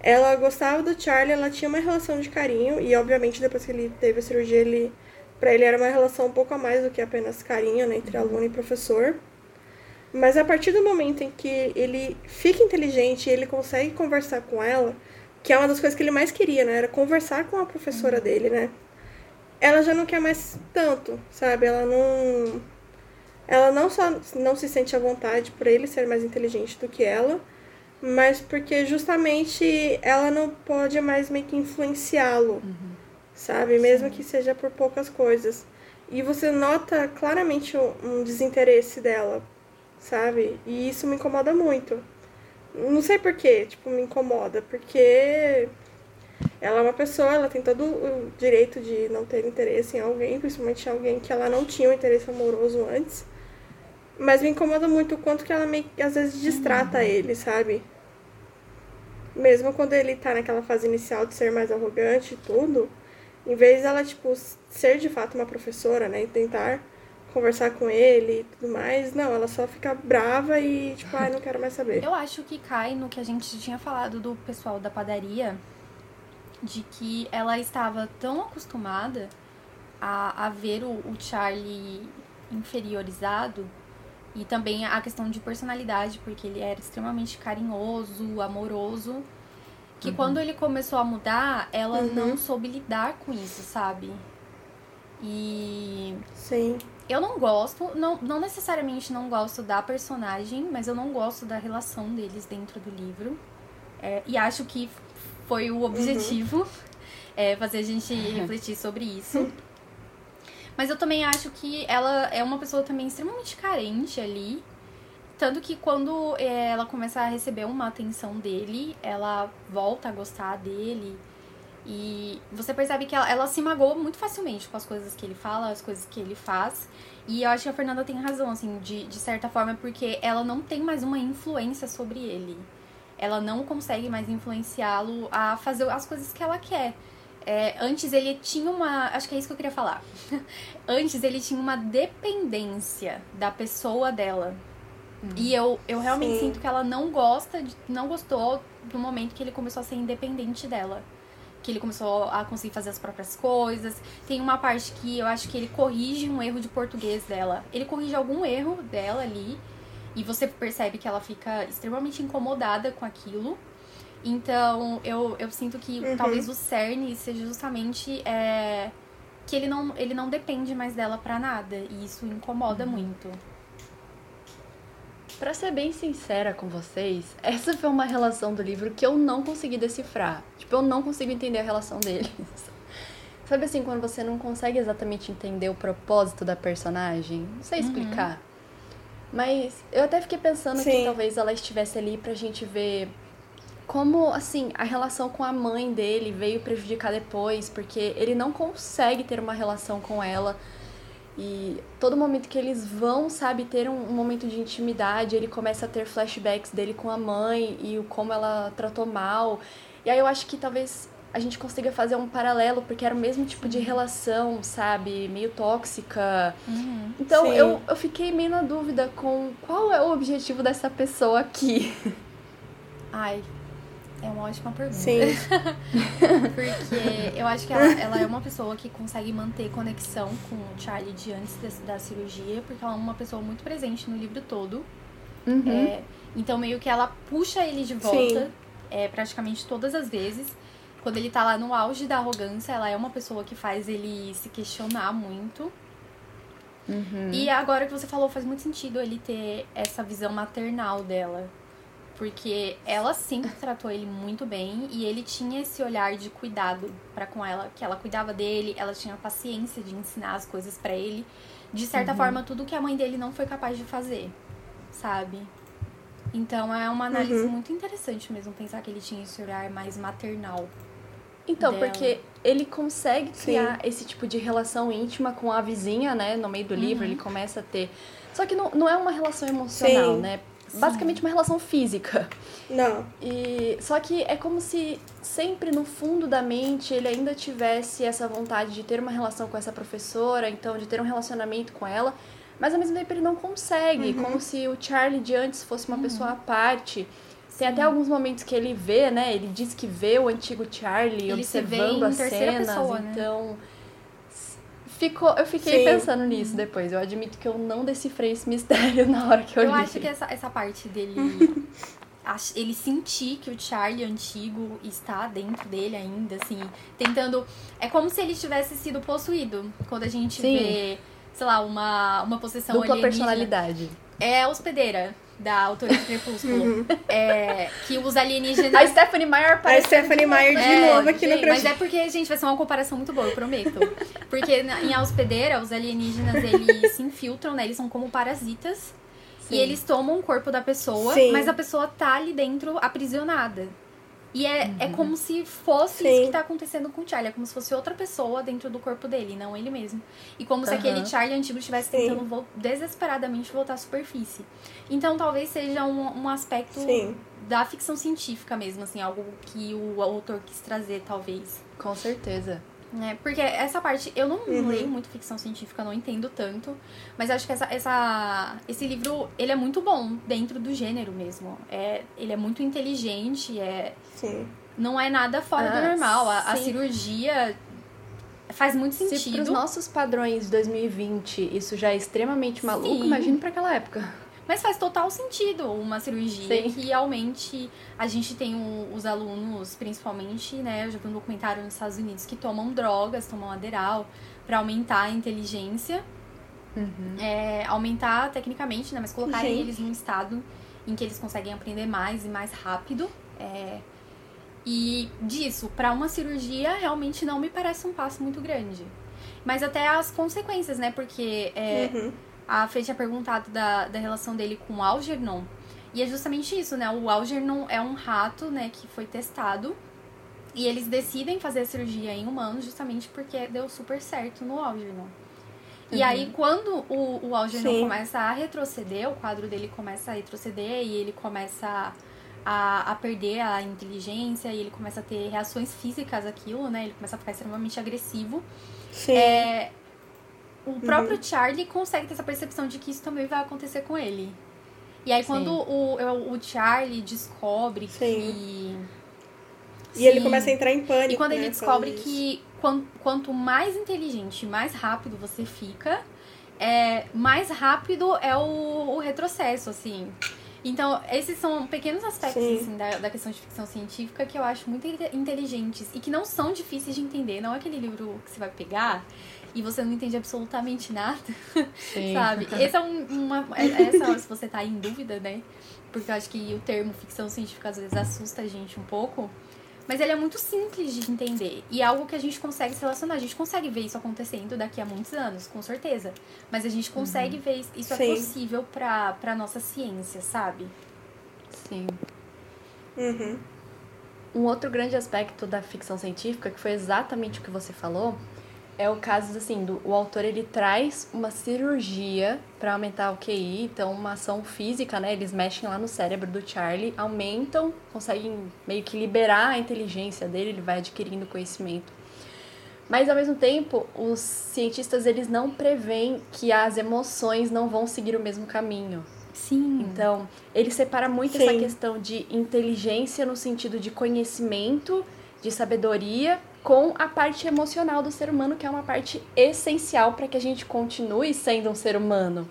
Speaker 1: ela gostava do Charlie, ela tinha uma relação de carinho, e obviamente depois que ele teve a cirurgia, ele para ele era uma relação um pouco a mais do que apenas carinho né, entre aluno e professor. Mas a partir do momento em que ele fica inteligente e ele consegue conversar com ela, que é uma das coisas que ele mais queria, né? Era conversar com a professora uhum. dele, né? Ela já não quer mais tanto, sabe? Ela não. Ela não só não se sente à vontade por ele ser mais inteligente do que ela, mas porque justamente ela não pode mais meio que influenciá-lo. Uhum sabe? Mesmo que seja por poucas coisas. E você nota claramente um, desinteresse dela, sabe? E isso me incomoda muito. Não sei porquê, tipo, me incomoda, porque ela é uma pessoa, ela tem todo o direito de não ter interesse em alguém, principalmente em alguém que ela não tinha um interesse amoroso antes. Mas me incomoda muito o quanto que ela meio às vezes distrata uhum. ele, sabe? Mesmo quando ele tá naquela fase inicial de ser mais arrogante e tudo, em vez dela, tipo, ser de fato uma professora, né? E tentar conversar com ele e tudo mais, não, ela só fica brava e, tipo, ai, ah, não quero mais saber.
Speaker 2: Eu acho que cai no que a gente tinha falado do pessoal da padaria, de que ela estava tão acostumada a, a ver o, o Charlie inferiorizado e também a questão de personalidade, porque ele era extremamente carinhoso, amoroso que uhum. quando ele começou a mudar, ela uhum. não soube lidar com isso, sabe? E.
Speaker 1: Sim.
Speaker 2: Eu não gosto, não, não necessariamente não gosto da personagem, mas eu não gosto da relação deles dentro do livro. É, e acho que foi o objetivo uhum. é, fazer a gente refletir sobre isso. Mas eu também acho que ela é uma pessoa também extremamente carente ali. Tanto que quando é, ela começa a receber uma atenção dele, ela volta a gostar dele. E você percebe que ela, ela se magoa muito facilmente com as coisas que ele fala, as coisas que ele faz. E eu acho que a Fernanda tem razão, assim, de, de certa forma, porque ela não tem mais uma influência sobre ele. Ela não consegue mais influenciá-lo a fazer as coisas que ela quer. É, antes ele tinha uma. Acho que é isso que eu queria falar. antes ele tinha uma dependência da pessoa dela. E eu, eu realmente Sim. sinto que ela não gosta, de, não gostou do momento que ele começou a ser independente dela. que ele começou a conseguir fazer as próprias coisas. Tem uma parte que eu acho que ele corrige um erro de português dela. Ele corrige algum erro dela ali e você percebe que ela fica extremamente incomodada com aquilo. Então, eu, eu sinto que
Speaker 1: Uhum.
Speaker 2: talvez o cerne seja justamente é, que ele não, ele não depende mais dela pra nada. E isso incomoda muito.
Speaker 3: Pra ser bem sincera com vocês, essa foi uma relação do livro que eu não consegui decifrar. Tipo, eu não consigo entender a relação deles. Sabe assim, quando você não consegue exatamente entender o propósito da personagem? Não sei explicar. Mas eu até fiquei pensando que
Speaker 1: Sim.
Speaker 3: talvez ela estivesse ali pra gente ver como, assim, a relação com a mãe dele veio prejudicar depois, porque ele não consegue ter uma relação com ela. E todo momento que eles vão, sabe, ter um, um momento de intimidade, ele começa a ter flashbacks dele com a mãe e o como ela tratou mal. E aí eu acho que talvez a gente consiga fazer um paralelo, porque era o mesmo tipo de relação, sabe, meio tóxica. Então
Speaker 1: Sim.
Speaker 3: eu, eu fiquei meio na dúvida com qual é o objetivo dessa pessoa aqui.
Speaker 2: Ai, é uma ótima pergunta.
Speaker 1: Sim.
Speaker 2: Porque eu acho que ela, ela é uma pessoa que consegue manter conexão com o Charlie de antes da, da cirurgia, porque ela é uma pessoa muito presente no livro todo.
Speaker 3: Uhum.
Speaker 2: É, então, meio que ela puxa ele de volta, é, praticamente todas as vezes. Quando ele tá lá no auge da arrogância, ela é uma pessoa que faz ele se questionar muito.
Speaker 3: Uhum.
Speaker 2: E agora que você falou, faz muito sentido ele ter essa visão maternal dela. Porque ela sempre tratou ele muito bem e ele tinha esse olhar de cuidado para com ela, que ela cuidava dele, ela tinha paciência de ensinar as coisas pra ele. De certa forma, tudo que a mãe dele não foi capaz de fazer, sabe? Então é uma análise
Speaker 1: Uhum.
Speaker 2: muito interessante mesmo pensar que ele tinha esse olhar mais maternal.
Speaker 3: Então,
Speaker 2: dela.
Speaker 3: porque ele consegue
Speaker 1: Sim.
Speaker 3: criar esse tipo de relação íntima com a vizinha, né? No meio do livro,
Speaker 2: Uhum.
Speaker 3: ele começa a ter. Só que não, não é uma relação emocional,
Speaker 1: Sim.
Speaker 3: né? Basicamente uma relação física.
Speaker 1: Não.
Speaker 3: E só que é como se sempre no fundo da mente ele ainda tivesse essa vontade de ter uma relação com essa professora, então de ter um relacionamento com ela, mas ao mesmo tempo ele não consegue,
Speaker 1: Uhum.
Speaker 3: como se o Charlie de antes fosse uma pessoa à parte. Tem
Speaker 2: Sim.
Speaker 3: até alguns momentos que ele vê, né? Ele diz que vê o antigo Charlie
Speaker 2: Ele se vê
Speaker 3: observando
Speaker 2: em
Speaker 3: as cenas,
Speaker 2: pessoa, né?
Speaker 3: então ficou, eu fiquei
Speaker 1: Sim.
Speaker 3: pensando nisso depois. Eu admito que eu não decifrei esse mistério na hora que eu,
Speaker 2: Eu
Speaker 3: li.
Speaker 2: acho que essa, essa parte dele. ele sentir que o Charlie antigo está dentro dele ainda, assim, tentando. É como se ele tivesse sido possuído. Quando a gente
Speaker 3: Sim.
Speaker 2: vê, sei lá, uma, uma possessão
Speaker 3: Dupla
Speaker 2: alienígena.
Speaker 3: personalidade.
Speaker 2: É hospedeira da autora de Crepúsculo. É, que os alienígenas.
Speaker 3: A Stephanie Meyer
Speaker 1: A
Speaker 3: aparece
Speaker 1: Stephanie Meyer de
Speaker 2: É,
Speaker 1: novo aqui no
Speaker 3: gente,
Speaker 2: Mas
Speaker 1: Crush.
Speaker 2: é porque, gente, vai ser uma comparação muito boa, eu prometo. Porque na- em A Hospedeira, os alienígenas, eles se infiltram, né? Eles são como parasitas.
Speaker 3: Sim.
Speaker 2: E eles tomam o corpo da pessoa,
Speaker 1: Sim.
Speaker 2: mas a pessoa tá ali dentro aprisionada. E é, é como se fosse
Speaker 1: Sim.
Speaker 2: isso que tá acontecendo com o Charlie. É como se fosse outra pessoa dentro do corpo dele, não ele mesmo. E como se
Speaker 3: Aham.
Speaker 2: aquele Charlie antigo estivesse
Speaker 1: Sim.
Speaker 2: tentando desesperadamente voltar à superfície. Então talvez seja um, um aspecto
Speaker 1: Sim.
Speaker 2: da ficção científica mesmo, assim, algo que o autor quis trazer, talvez.
Speaker 3: Com certeza.
Speaker 2: É, porque essa parte, eu não
Speaker 1: Uhum.
Speaker 2: leio muito ficção científica, não entendo tanto, mas acho que essa, essa, esse livro, ele é muito bom dentro do gênero mesmo. É, ele é muito inteligente, é,
Speaker 1: Sim.
Speaker 2: não é nada fora do
Speaker 3: Ah,
Speaker 2: normal. A, a cirurgia faz muito
Speaker 3: Se pros
Speaker 2: sentido,
Speaker 3: nossos padrões de 2020 isso já é extremamente maluco,
Speaker 2: Sim.
Speaker 3: imagine pra aquela época.
Speaker 2: Mas faz total sentido uma cirurgia
Speaker 3: Sim.
Speaker 2: que realmente a gente tem o- os alunos, principalmente, né, eu já vi um documentário nos Estados Unidos que tomam drogas, tomam Aderal pra aumentar a inteligência. é, aumentar tecnicamente, né? Mas colocarem
Speaker 1: Gente.
Speaker 2: eles num estado em que eles conseguem aprender mais e mais rápido. é, e disso, pra uma cirurgia, realmente não me parece um passo muito grande. Mas até as consequências, né? Porque é,
Speaker 1: Uhum.
Speaker 2: A Fê tinha perguntado da, da relação dele com o Algernon. E é justamente isso, né? O Algernon é um rato, né, que foi testado. E eles decidem fazer a cirurgia em humanos justamente porque deu super certo no Algernon. E aí, quando o, o Algernon
Speaker 1: Sim.
Speaker 2: começa a retroceder, o quadro dele começa a retroceder e ele começa a, a perder a inteligência e ele começa a ter reações físicas àquilo, né? Ele começa a ficar extremamente agressivo.
Speaker 1: Sim.
Speaker 2: É, o próprio Charlie consegue ter essa percepção de que isso também vai acontecer com ele. E aí,
Speaker 3: Sim.
Speaker 2: quando o, o Charlie descobre
Speaker 1: Sim. E ele começa a entrar em pânico.
Speaker 2: E quando
Speaker 1: né,
Speaker 2: ele descobre que quan- quanto mais inteligente, mais rápido você fica, é, mais rápido é o, o retrocesso, assim. Então, esses são pequenos aspectos
Speaker 1: Sim.
Speaker 2: assim, da, da questão de ficção científica que eu acho muito inte- inteligentes e que não são difíceis de entender. Não é aquele livro que você vai pegar e você não entende absolutamente nada,
Speaker 3: Sim.
Speaker 2: sabe? Esse é um, uma. é- Essa, se você tá em dúvida, né? Porque eu acho que o termo ficção científica às vezes assusta a gente um pouco. Mas ele é muito simples de entender. E é algo que a gente consegue se relacionar. A gente consegue ver isso acontecendo daqui a muitos anos, com certeza. Mas a gente consegue ver isso- isso é
Speaker 1: Sim.
Speaker 2: possível pra, pra nossa ciência, sabe?
Speaker 3: Sim.
Speaker 1: Uhum.
Speaker 3: Um outro grande aspecto da ficção científica, que foi exatamente o que você falou, é o caso assim, do o autor ele traz uma cirurgia para aumentar o QI, então uma ação física, né? Eles mexem lá no cérebro do Charlie, aumentam, conseguem meio que liberar a inteligência dele, ele vai adquirindo conhecimento. Mas ao mesmo tempo, os cientistas eles não preveem que as emoções não vão seguir o mesmo caminho.
Speaker 2: Sim.
Speaker 3: Então, ele separa muito essa
Speaker 1: Sim.
Speaker 3: questão de inteligência no sentido de conhecimento, de sabedoria, com a parte emocional do ser humano, que é uma parte essencial para que a gente continue sendo um ser humano.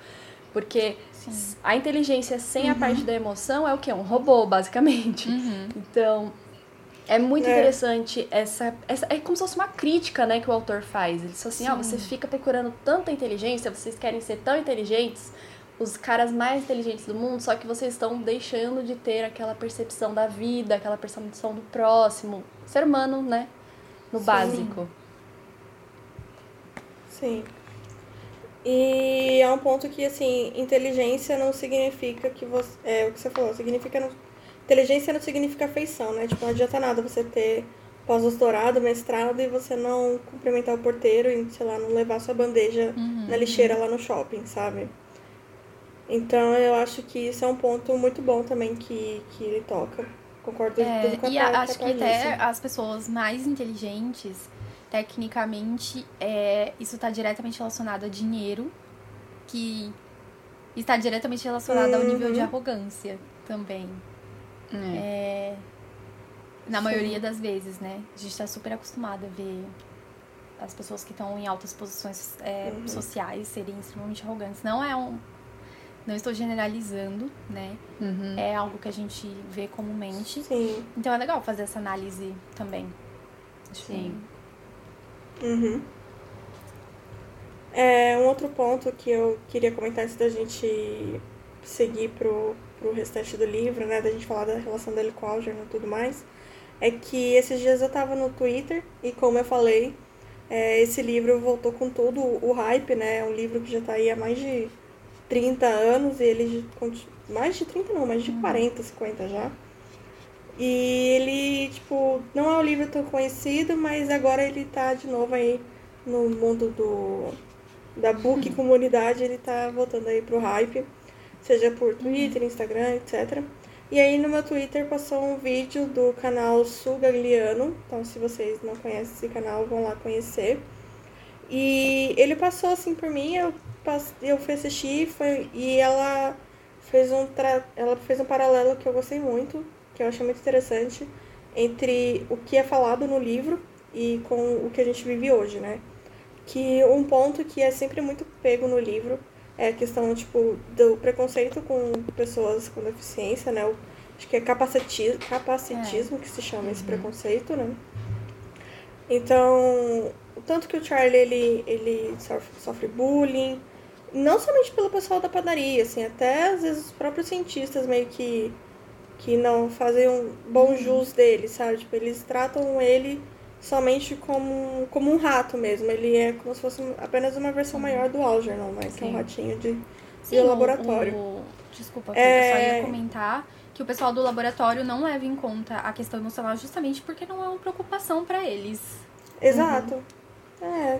Speaker 3: Porque
Speaker 2: Sim.
Speaker 3: a inteligência sem a parte da emoção é o que? Um robô, basicamente.
Speaker 2: Uhum.
Speaker 3: Então, é muito
Speaker 1: É.
Speaker 3: interessante essa, essa. É como se fosse uma crítica, né, que o autor faz. Ele diz assim: ó,
Speaker 2: Sim.
Speaker 3: você fica procurando tanta inteligência, vocês querem ser tão inteligentes, os caras mais inteligentes do mundo, só que vocês estão deixando de ter aquela percepção da vida, aquela percepção do próximo. Ser humano, né? No
Speaker 1: Sim.
Speaker 3: básico.
Speaker 1: Sim. E é um ponto que, assim, inteligência não significa que você. É o que você falou, significa. Não, inteligência não significa afeição, né? Tipo, não adianta nada você ter pós-doutorado, mestrado e você não cumprimentar o porteiro e, sei lá, não levar sua bandeja
Speaker 2: Uhum.
Speaker 1: na lixeira lá no shopping, sabe? Então eu acho que isso é um ponto muito bom também que, que ele toca. Concordo
Speaker 2: É,
Speaker 1: tudo com a
Speaker 2: e
Speaker 1: Tha-
Speaker 2: a-
Speaker 1: a
Speaker 2: acho que até as pessoas mais inteligentes, tecnicamente, é, isso está diretamente relacionado a dinheiro, que está diretamente relacionado ao nível
Speaker 1: Uhum.
Speaker 2: de arrogância também. É, na
Speaker 1: Sim.
Speaker 2: maioria das vezes, né? A gente está super acostumado a ver as pessoas que estão em altas posições é,
Speaker 1: Uhum.
Speaker 2: sociais serem extremamente arrogantes. Não é um. Não estou generalizando, né?
Speaker 3: Uhum.
Speaker 2: É algo que a gente vê comumente.
Speaker 1: Sim.
Speaker 2: Então é legal fazer essa análise também.
Speaker 3: Sim.
Speaker 1: Uhum. É, um outro ponto que eu queria comentar antes da gente seguir pro, pro restante do livro, né? Da gente falar da relação dele com o Algernon e tudo mais, é que esses dias eu tava no Twitter e como eu falei, é, esse livro voltou com tudo o hype, né? É um livro que já tá aí há mais de 30 anos e ele mais de 30 não, mais de 40, 50 já. E ele, tipo, não é um livro tão conhecido, mas agora ele tá de novo aí no mundo do da book comunidade, ele tá voltando aí pro hype, seja por Twitter, Instagram, etc. E aí no meu Twitter passou um vídeo do canal Sugagliano, então se vocês não conhecem esse canal, vão lá conhecer. E ele passou assim por mim, eu, eu fui assistir foi, e ela fez um tra... ela fez um paralelo que eu gostei muito, que eu achei muito interessante, entre o que é falado no livro e com o que a gente vive hoje, né? Que um ponto que é sempre muito pego no livro é a questão, tipo, do preconceito com pessoas com deficiência, né? Acho que é capaciti- capacitismo que se chama esse preconceito, né? Então, o tanto que o Charlie, ele, ele sofre, sofre bullying, não somente pelo pessoal da padaria, assim, até às vezes os próprios cientistas meio que, que não fazem um bom jus dele, sabe? Tipo, eles tratam ele somente como, como um rato mesmo. Ele é como se fosse apenas uma versão maior do Algernon, né? Que é um ratinho de,
Speaker 2: Sim,
Speaker 1: de
Speaker 2: o-
Speaker 1: laboratório.
Speaker 2: o- desculpa,
Speaker 1: É.
Speaker 2: eu só ia comentar que o pessoal do laboratório não leva em conta a questão emocional justamente porque não é uma preocupação pra eles.
Speaker 1: Exato. É.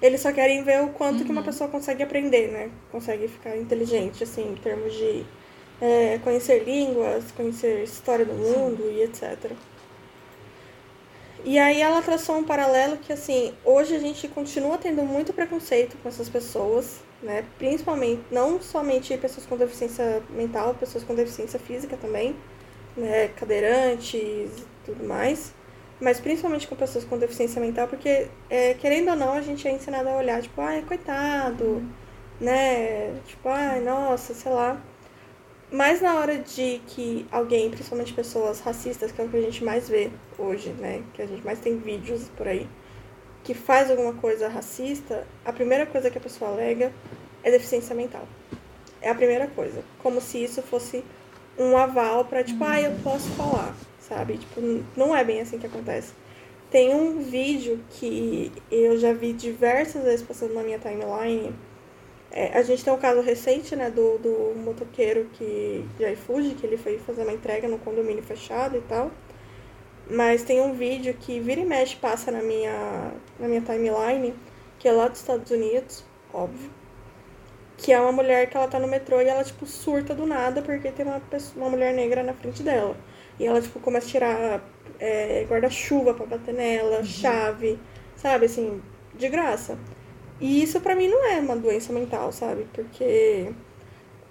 Speaker 1: Eles só querem ver o quanto que uma pessoa consegue aprender, né? Consegue ficar inteligente, assim, em termos de é, conhecer línguas, conhecer história do mundo e etc. E aí ela traçou um paralelo que, assim, hoje a gente continua tendo muito preconceito com essas pessoas, né? Principalmente, não somente pessoas com deficiência mental, pessoas com deficiência física também, né, cadeirantes e tudo mais, mas principalmente com pessoas com deficiência mental, porque, é, querendo ou não, a gente é ensinado a olhar, tipo, ai, coitado, uhum. né? Tipo, ai, nossa, sei lá. Mas na hora de que alguém, principalmente pessoas racistas, que é o que a gente mais vê hoje, né? Que a gente mais tem vídeos por aí, que faz alguma coisa racista, a primeira coisa que a pessoa alega é deficiência mental. É a primeira coisa. Como se isso fosse um aval para tipo, uhum. ah, eu posso falar, sabe? Tipo, não é bem assim que acontece. Tem um vídeo que eu já vi diversas vezes passando na minha timeline é, a gente tem um caso recente, né, do, do motoqueiro que, de iFood, que ele foi fazer uma entrega no condomínio fechado e tal. Mas tem um vídeo que vira e mexe passa na minha, na minha timeline, que é lá dos Estados Unidos, óbvio. Que é uma mulher que ela tá no metrô e ela, tipo, surta do nada porque tem uma, pessoa, uma mulher negra na frente dela. E ela, tipo, começa a tirar é, guarda-chuva pra bater nela, uhum. chave, sabe, assim, de graça. E isso para mim não é uma doença mental, sabe? Porque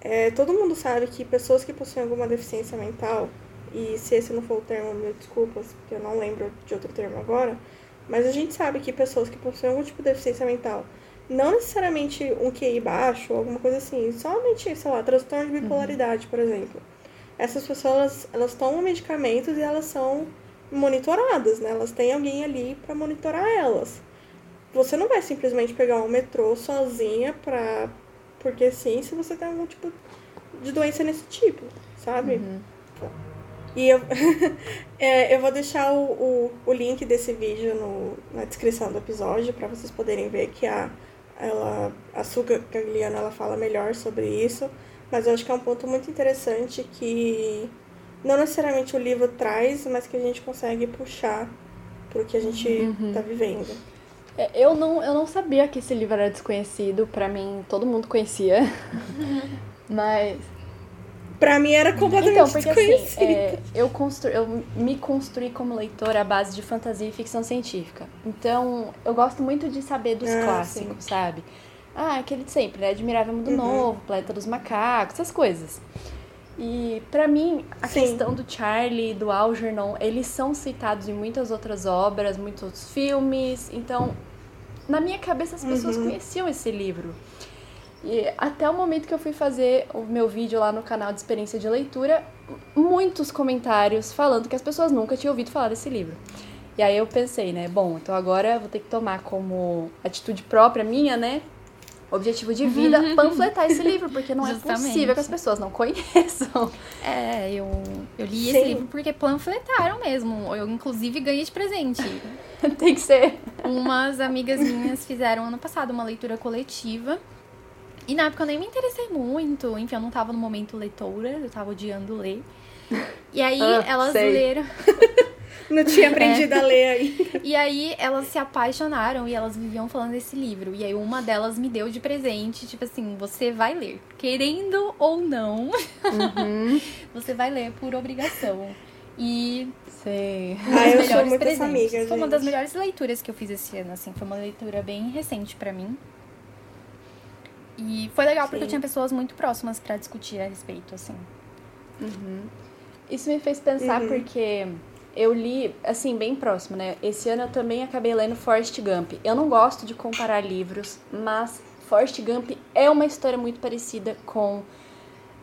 Speaker 1: é, todo mundo sabe que pessoas que possuem alguma deficiência mental, e se esse não for o termo, me desculpas, porque eu não lembro de outro termo agora, mas a gente sabe que pessoas que possuem algum tipo de deficiência mental, não necessariamente um QI baixo alguma coisa assim, somente, sei lá, transtorno de bipolaridade, uhum. por exemplo. Essas pessoas, elas tomam medicamentos e elas são monitoradas, né? Elas têm alguém ali para monitorar elas. Você não vai simplesmente pegar um metrô sozinha pra. Porque sim, se você tem algum tipo de doença nesse tipo, sabe? Uhum. E eu, é, eu vou deixar o, o, o, link desse vídeo no, na descrição do episódio para vocês poderem ver que a, ela, a Suga Gagliano ela fala melhor sobre isso. Mas eu acho que é um ponto muito interessante que não necessariamente o livro traz, mas que a gente consegue puxar pro que a gente uhum. tá vivendo.
Speaker 3: É, eu não, eu não sabia que esse livro era desconhecido. Pra mim, todo mundo conhecia. Mas.
Speaker 1: Pra mim era completamente então, porque, assim, desconhecido. Assim,
Speaker 3: é, eu, constru... eu me construí como leitora à base de fantasia e ficção científica. Então, eu gosto muito de saber dos ah, clássicos, sim. sabe? Ah, aquele de sempre, né? Admirável Mundo uhum. Novo, Planeta dos Macacos, essas coisas. E para mim, a Sim. questão do Charlie do Algernon, eles são citados em muitas outras obras, muitos outros filmes. Então, na minha cabeça as pessoas uhum. conheciam esse livro. E até o momento que eu fui fazer o meu vídeo lá no canal de experiência de leitura, muitos comentários falando que as pessoas nunca tinham ouvido falar desse livro. E aí eu pensei, né, bom, então agora eu vou ter que tomar como atitude própria minha, né, objetivo de vida, panfletar esse livro, porque não Justamente. é possível que as pessoas não conheçam.
Speaker 2: É, eu, eu li Sim. esse livro porque panfletaram mesmo. Eu, inclusive, ganhei de presente.
Speaker 3: Tem que ser.
Speaker 2: Umas amigas minhas fizeram ano passado uma leitura coletiva. E na época eu nem me interessei muito. Enfim, eu não tava no momento leitora, eu tava odiando ler. E aí ah, elas sei. leram.
Speaker 1: Não tinha aprendido é. a ler ainda.
Speaker 2: E aí elas se apaixonaram e elas viviam falando desse livro. E aí uma delas me deu de presente, tipo assim, você vai ler. Querendo ou não, uhum. você vai ler por obrigação. E
Speaker 3: sei.
Speaker 1: Ah, eu sou muito presentes. amiga,
Speaker 2: Foi
Speaker 1: gente.
Speaker 2: uma das melhores leituras que eu fiz esse ano, assim. Foi uma leitura bem recente para mim. E foi legal Sim. porque eu tinha pessoas muito próximas para discutir a respeito, assim.
Speaker 3: Uhum. Isso me fez pensar uhum. porque eu li, assim, bem próximo, né? Esse ano eu também acabei lendo Forrest Gump. Eu não gosto de comparar livros, mas Forrest Gump é uma história muito parecida com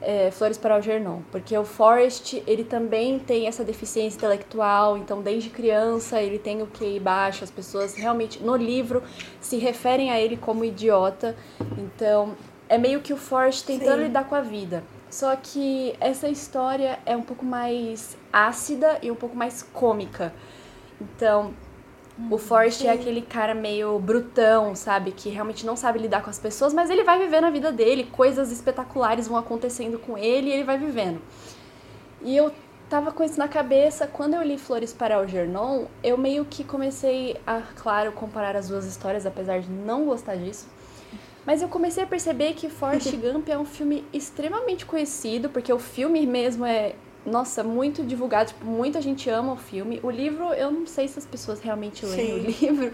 Speaker 3: é, Flores para Algernon, porque o Forrest, ele também tem essa deficiência intelectual, então desde criança ele tem o QI baixo, as pessoas realmente, no livro, se referem a ele como idiota, então é meio que o Forrest tentando Sim. lidar com a vida. Só que essa história é um pouco mais ácida e um pouco mais cômica. Então, o Forrest é aquele cara meio brutão, sabe? Que realmente não sabe lidar com as pessoas, mas ele vai vivendo a vida dele, coisas espetaculares vão acontecendo com ele e ele vai vivendo. E eu tava com isso na cabeça, quando eu li Flores para Algernon, eu meio que comecei a, claro, comparar as duas histórias, apesar de não gostar disso. Mas eu comecei a perceber que Forrest Gump é um filme extremamente conhecido, porque o filme mesmo é, nossa, muito divulgado, tipo, muita gente ama o filme. O livro, eu não sei se as pessoas realmente leem o livro,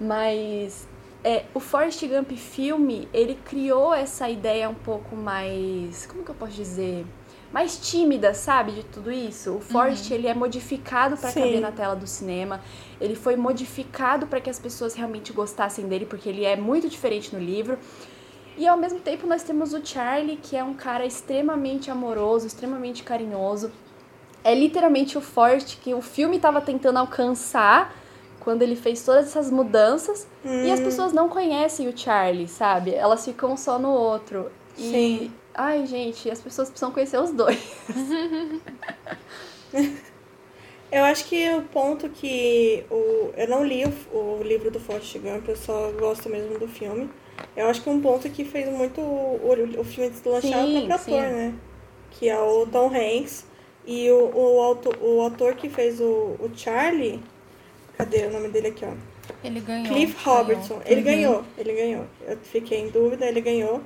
Speaker 3: mas é, o Forrest Gump filme, ele criou essa ideia um pouco mais, como que eu posso dizer? Mais tímida, sabe, de tudo isso. O Forrest,
Speaker 2: Uhum.
Speaker 3: ele é modificado para caber na tela do cinema. Ele foi modificado para que as pessoas realmente gostassem dele, porque ele é muito diferente no livro. E ao mesmo tempo nós temos o Charlie, que é um cara extremamente amoroso, extremamente carinhoso. É literalmente o Forrest que o filme estava tentando alcançar quando ele fez todas essas mudanças. E as pessoas não conhecem o Charlie, sabe? Elas ficam só no outro. E,
Speaker 1: Sim.
Speaker 3: Ai, gente, as pessoas precisam conhecer os dois.
Speaker 1: Eu acho que o ponto que o, eu não li o, o livro do Forrest Gump, eu só gosto mesmo do filme. Eu acho que um ponto que fez muito o, o filme deslanchar é o próprio ator, né? Que é o Tom Hanks. E o, o, autor, o ator que fez o, o Charlie. Cadê o nome dele aqui, ó?
Speaker 2: Ele ganhou.
Speaker 1: Cliff
Speaker 2: ganhou.
Speaker 1: Robertson. Ele
Speaker 2: Uhum.
Speaker 1: ganhou, ele ganhou. Eu fiquei em dúvida, ele ganhou.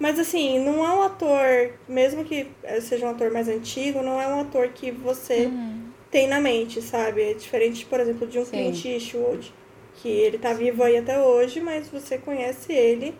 Speaker 1: Mas assim, não é um ator, mesmo que seja um ator mais antigo, não é um ator que você
Speaker 2: Uhum.
Speaker 1: tem na mente, sabe? É diferente, por exemplo, de um
Speaker 3: Sim.
Speaker 1: Clint Eastwood, que ele tá vivo aí até hoje, mas você conhece ele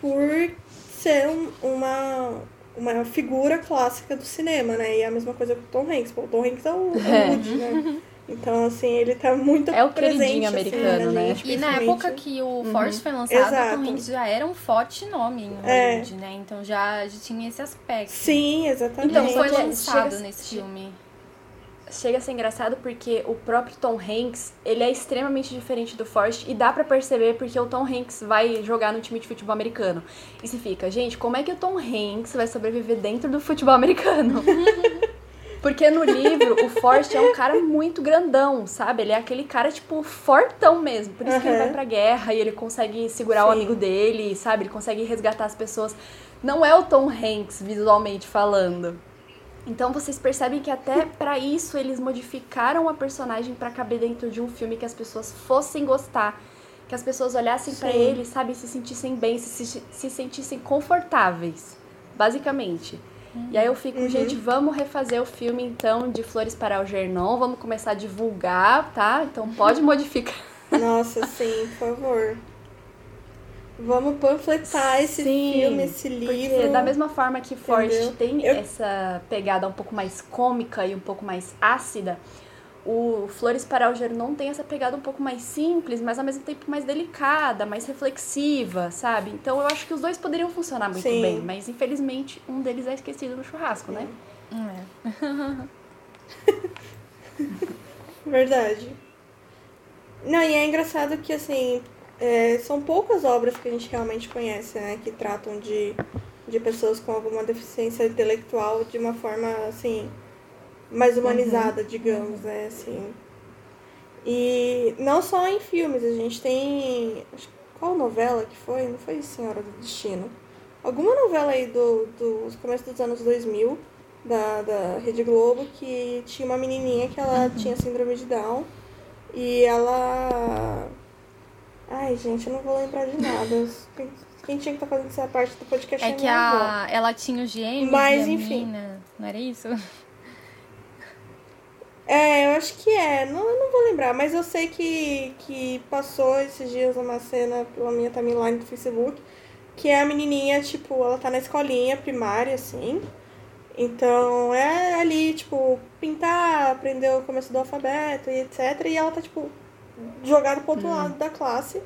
Speaker 1: por ser um- uma, uma figura clássica do cinema, né? E é a mesma coisa com o Tom Hanks. Pô, o Tom Hanks é o, é
Speaker 3: É.
Speaker 1: o Woody, né? Então, assim, ele tá muito
Speaker 3: É o
Speaker 1: presente,
Speaker 3: queridinho
Speaker 1: assim,
Speaker 3: americano,
Speaker 1: na
Speaker 3: né?
Speaker 1: gente,
Speaker 2: E na
Speaker 1: principalmente-
Speaker 2: época que o Forrest foi lançado, o
Speaker 1: Exato.
Speaker 2: Tom Hanks já era um forte nome em
Speaker 1: É.
Speaker 2: Hollywood, né? Então já, já tinha esse aspecto.
Speaker 1: Sim, exatamente.
Speaker 2: Então foi lançado
Speaker 3: chega-
Speaker 2: nesse filme.
Speaker 3: Chega a ser engraçado porque o próprio Tom Hanks, ele é extremamente diferente do Forrest e dá pra perceber porque o Tom Hanks vai jogar no time de futebol americano. E se fica, gente, como é que o Tom Hanks vai sobreviver dentro do futebol americano? Porque no livro, o Forrest é um cara muito grandão, sabe? Ele é aquele cara, tipo, fortão mesmo. Por isso que ele vai pra guerra e ele consegue segurar o
Speaker 1: Sim.
Speaker 3: amigo dele, sabe? Ele consegue resgatar as pessoas. Não é o Tom Hanks, visualmente falando. Então vocês percebem que até pra isso eles modificaram a personagem pra caber dentro de um filme que as pessoas fossem gostar, que as pessoas olhassem pra
Speaker 1: Sim.
Speaker 3: ele, sabe, se sentissem bem, se, se, se sentissem confortáveis, basicamente. E aí eu fico,
Speaker 1: Uhum.
Speaker 3: gente, vamos refazer o filme então de Flores para Algernon, vamos começar a divulgar, tá? Então pode modificar.
Speaker 1: Nossa, sim, por favor. Vamos panfletar esse
Speaker 3: Sim,
Speaker 1: filme, esse livro.
Speaker 3: Porque da mesma forma que Forrest tem
Speaker 1: Eu-
Speaker 3: essa pegada um pouco mais cômica e um pouco mais ácida, o Flores para Algernon tem essa pegada um pouco mais simples, mas ao mesmo tempo mais delicada, mais reflexiva, sabe? Então eu acho que os dois poderiam funcionar muito
Speaker 1: Sim.
Speaker 3: bem, mas infelizmente um deles é esquecido no churrasco, né?
Speaker 2: É.
Speaker 1: Verdade. Não, e é engraçado que, assim, é, são poucas obras que a gente realmente conhece, né? Que tratam de, de pessoas com alguma deficiência intelectual de uma forma, assim, mais humanizada, digamos, né? Assim. E não só em filmes, a gente tem. Qual novela que foi? Não foi Senhora do Destino? Alguma novela aí do, dos começo dos anos 2000, da, da Rede Globo, que tinha uma menininha que ela tinha síndrome de Down. E ela. Ai, gente, eu não vou lembrar de nada. Quem- tinha que estar fazendo essa parte do podcast
Speaker 2: É
Speaker 1: é
Speaker 2: que
Speaker 1: avó.
Speaker 2: a, ela tinha os gêmeos
Speaker 1: Mas, enfim.
Speaker 2: menina. Não era isso?
Speaker 1: É, eu acho que é. Não, não vou lembrar, mas eu sei que, que passou esses dias uma cena pela minha timeline do Facebook, que é a menininha, tipo, ela tá na escolinha primária, assim. Então é ali, tipo, pintar, aprender o começo do alfabeto e etc. E ela tá, tipo, jogada pro outro lado da classe.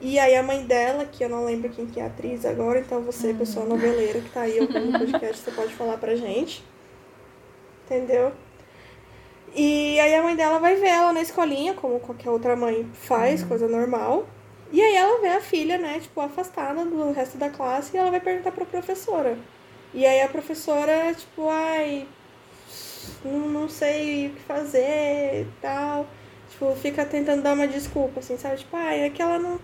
Speaker 1: E aí a mãe dela, que eu não lembro quem que é a atriz agora, então você, pessoa noveleira que tá aí ouvindo o podcast, você pode falar pra gente. Entendeu? E aí a mãe dela vai ver ela na escolinha, como qualquer outra mãe faz, coisa normal. E aí ela vê a filha, né, tipo, afastada do resto da classe e ela vai perguntar pra professora. E aí a professora, tipo, ai, não, não sei o que fazer e tal. Tipo, fica tentando dar uma desculpa, assim, sabe? Tipo, ai, é que ela não.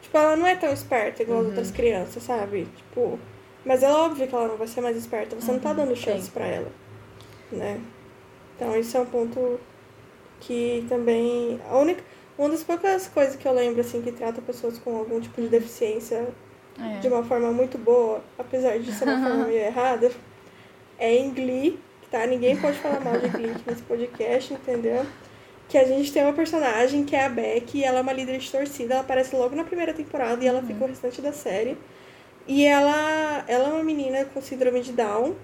Speaker 1: Tipo, ela não é tão esperta igual as outras crianças, sabe? Tipo. Mas é óbvio que ela não vai ser mais esperta, você não tá dando chance pra ela. Né? Então isso é um ponto que também. A única. Uma das poucas coisas que eu lembro, assim, que trata pessoas com algum tipo de deficiência
Speaker 2: É.
Speaker 1: de uma forma muito boa, apesar de ser uma forma meio errada, é em Glee, tá? Ninguém pode falar mal de Glee aqui nesse podcast, entendeu? Que a gente tem uma personagem que é a Beck, e ela é uma líder de torcida, ela aparece logo na primeira temporada e ela fica o restante da série. E ela, ela é uma menina com síndrome de Down.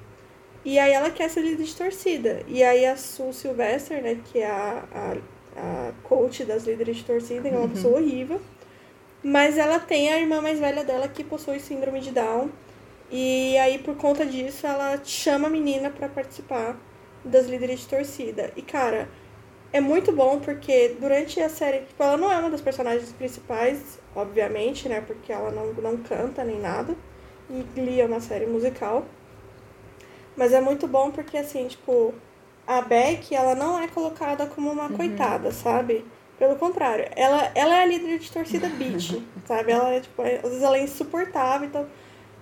Speaker 1: E aí ela quer ser líder de torcida. E aí a Sue Sylvester, né, que é a, a, a coach das líderes de torcida, é uma pessoa horrível. Mas ela tem a irmã mais velha dela que possui síndrome de Down. E aí, por conta disso, ela chama a menina para participar das líderes de torcida. E, cara, é muito bom porque durante a série, tipo, ela não é uma das personagens principais, obviamente, né? Porque ela não, não canta nem nada. E Glee é uma série musical. Mas é muito bom porque, assim, tipo, a Beck, ela não é colocada como uma uhum. coitada, sabe? Pelo contrário, ela, ela é a líder de torcida beat, sabe? Ela é, tipo, às vezes ela é insuportável, então...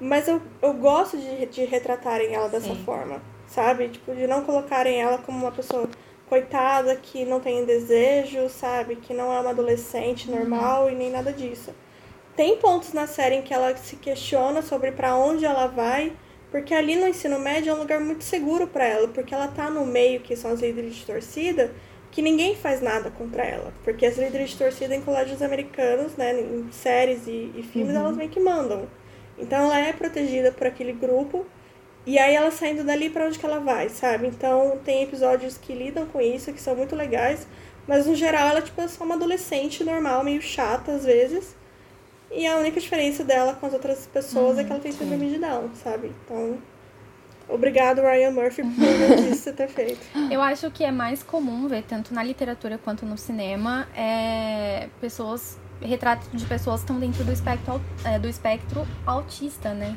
Speaker 1: Mas eu, eu gosto de, de retratarem ela dessa Sim. forma, sabe? Tipo, de não colocarem ela como uma pessoa coitada, que não tem desejo, sabe? Que não é uma adolescente uhum. normal uhum. e nem nada disso. Tem pontos na série em que ela se questiona sobre para onde ela vai, porque ali no ensino médio é um lugar muito seguro para ela, porque ela tá no meio que são as líderes de torcida, que ninguém faz nada contra ela. Porque as líderes de torcida em colégios americanos, né, em séries e, e filmes, uhum. elas meio que mandam. Então ela é protegida por aquele grupo e aí ela saindo dali para onde que ela vai, sabe? Então tem episódios que lidam com isso, que são muito legais, mas no geral ela tipo, é só uma adolescente normal, meio chata às vezes. E a única diferença dela com as outras pessoas é que ela tem síndrome de Down, sabe? Então, obrigado Ryan Murphy por isso ter feito.
Speaker 2: Eu acho que é mais comum ver, tanto na literatura quanto no cinema, é, pessoas retratos de pessoas que estão dentro do espectro, é, do espectro autista, né?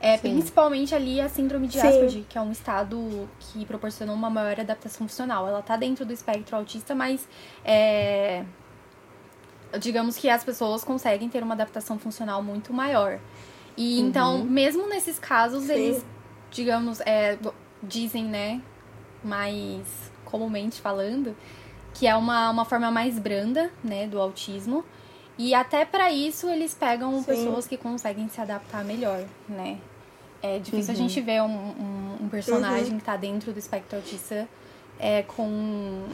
Speaker 2: É, principalmente ali a síndrome de Asperger, que é um estado que proporciona uma maior adaptação funcional. Ela tá dentro do espectro autista, mas é, digamos que as pessoas conseguem ter uma adaptação funcional muito maior. E uhum. então, mesmo nesses casos, Sim. eles, digamos, é, dizem, né, mais comumente falando, que é uma, uma forma mais branda, né, do autismo. E até para isso eles pegam Sim. pessoas que conseguem se adaptar melhor, né? É difícil uhum. a gente ver um, um, um personagem uhum. que tá dentro do espectro autista é, com,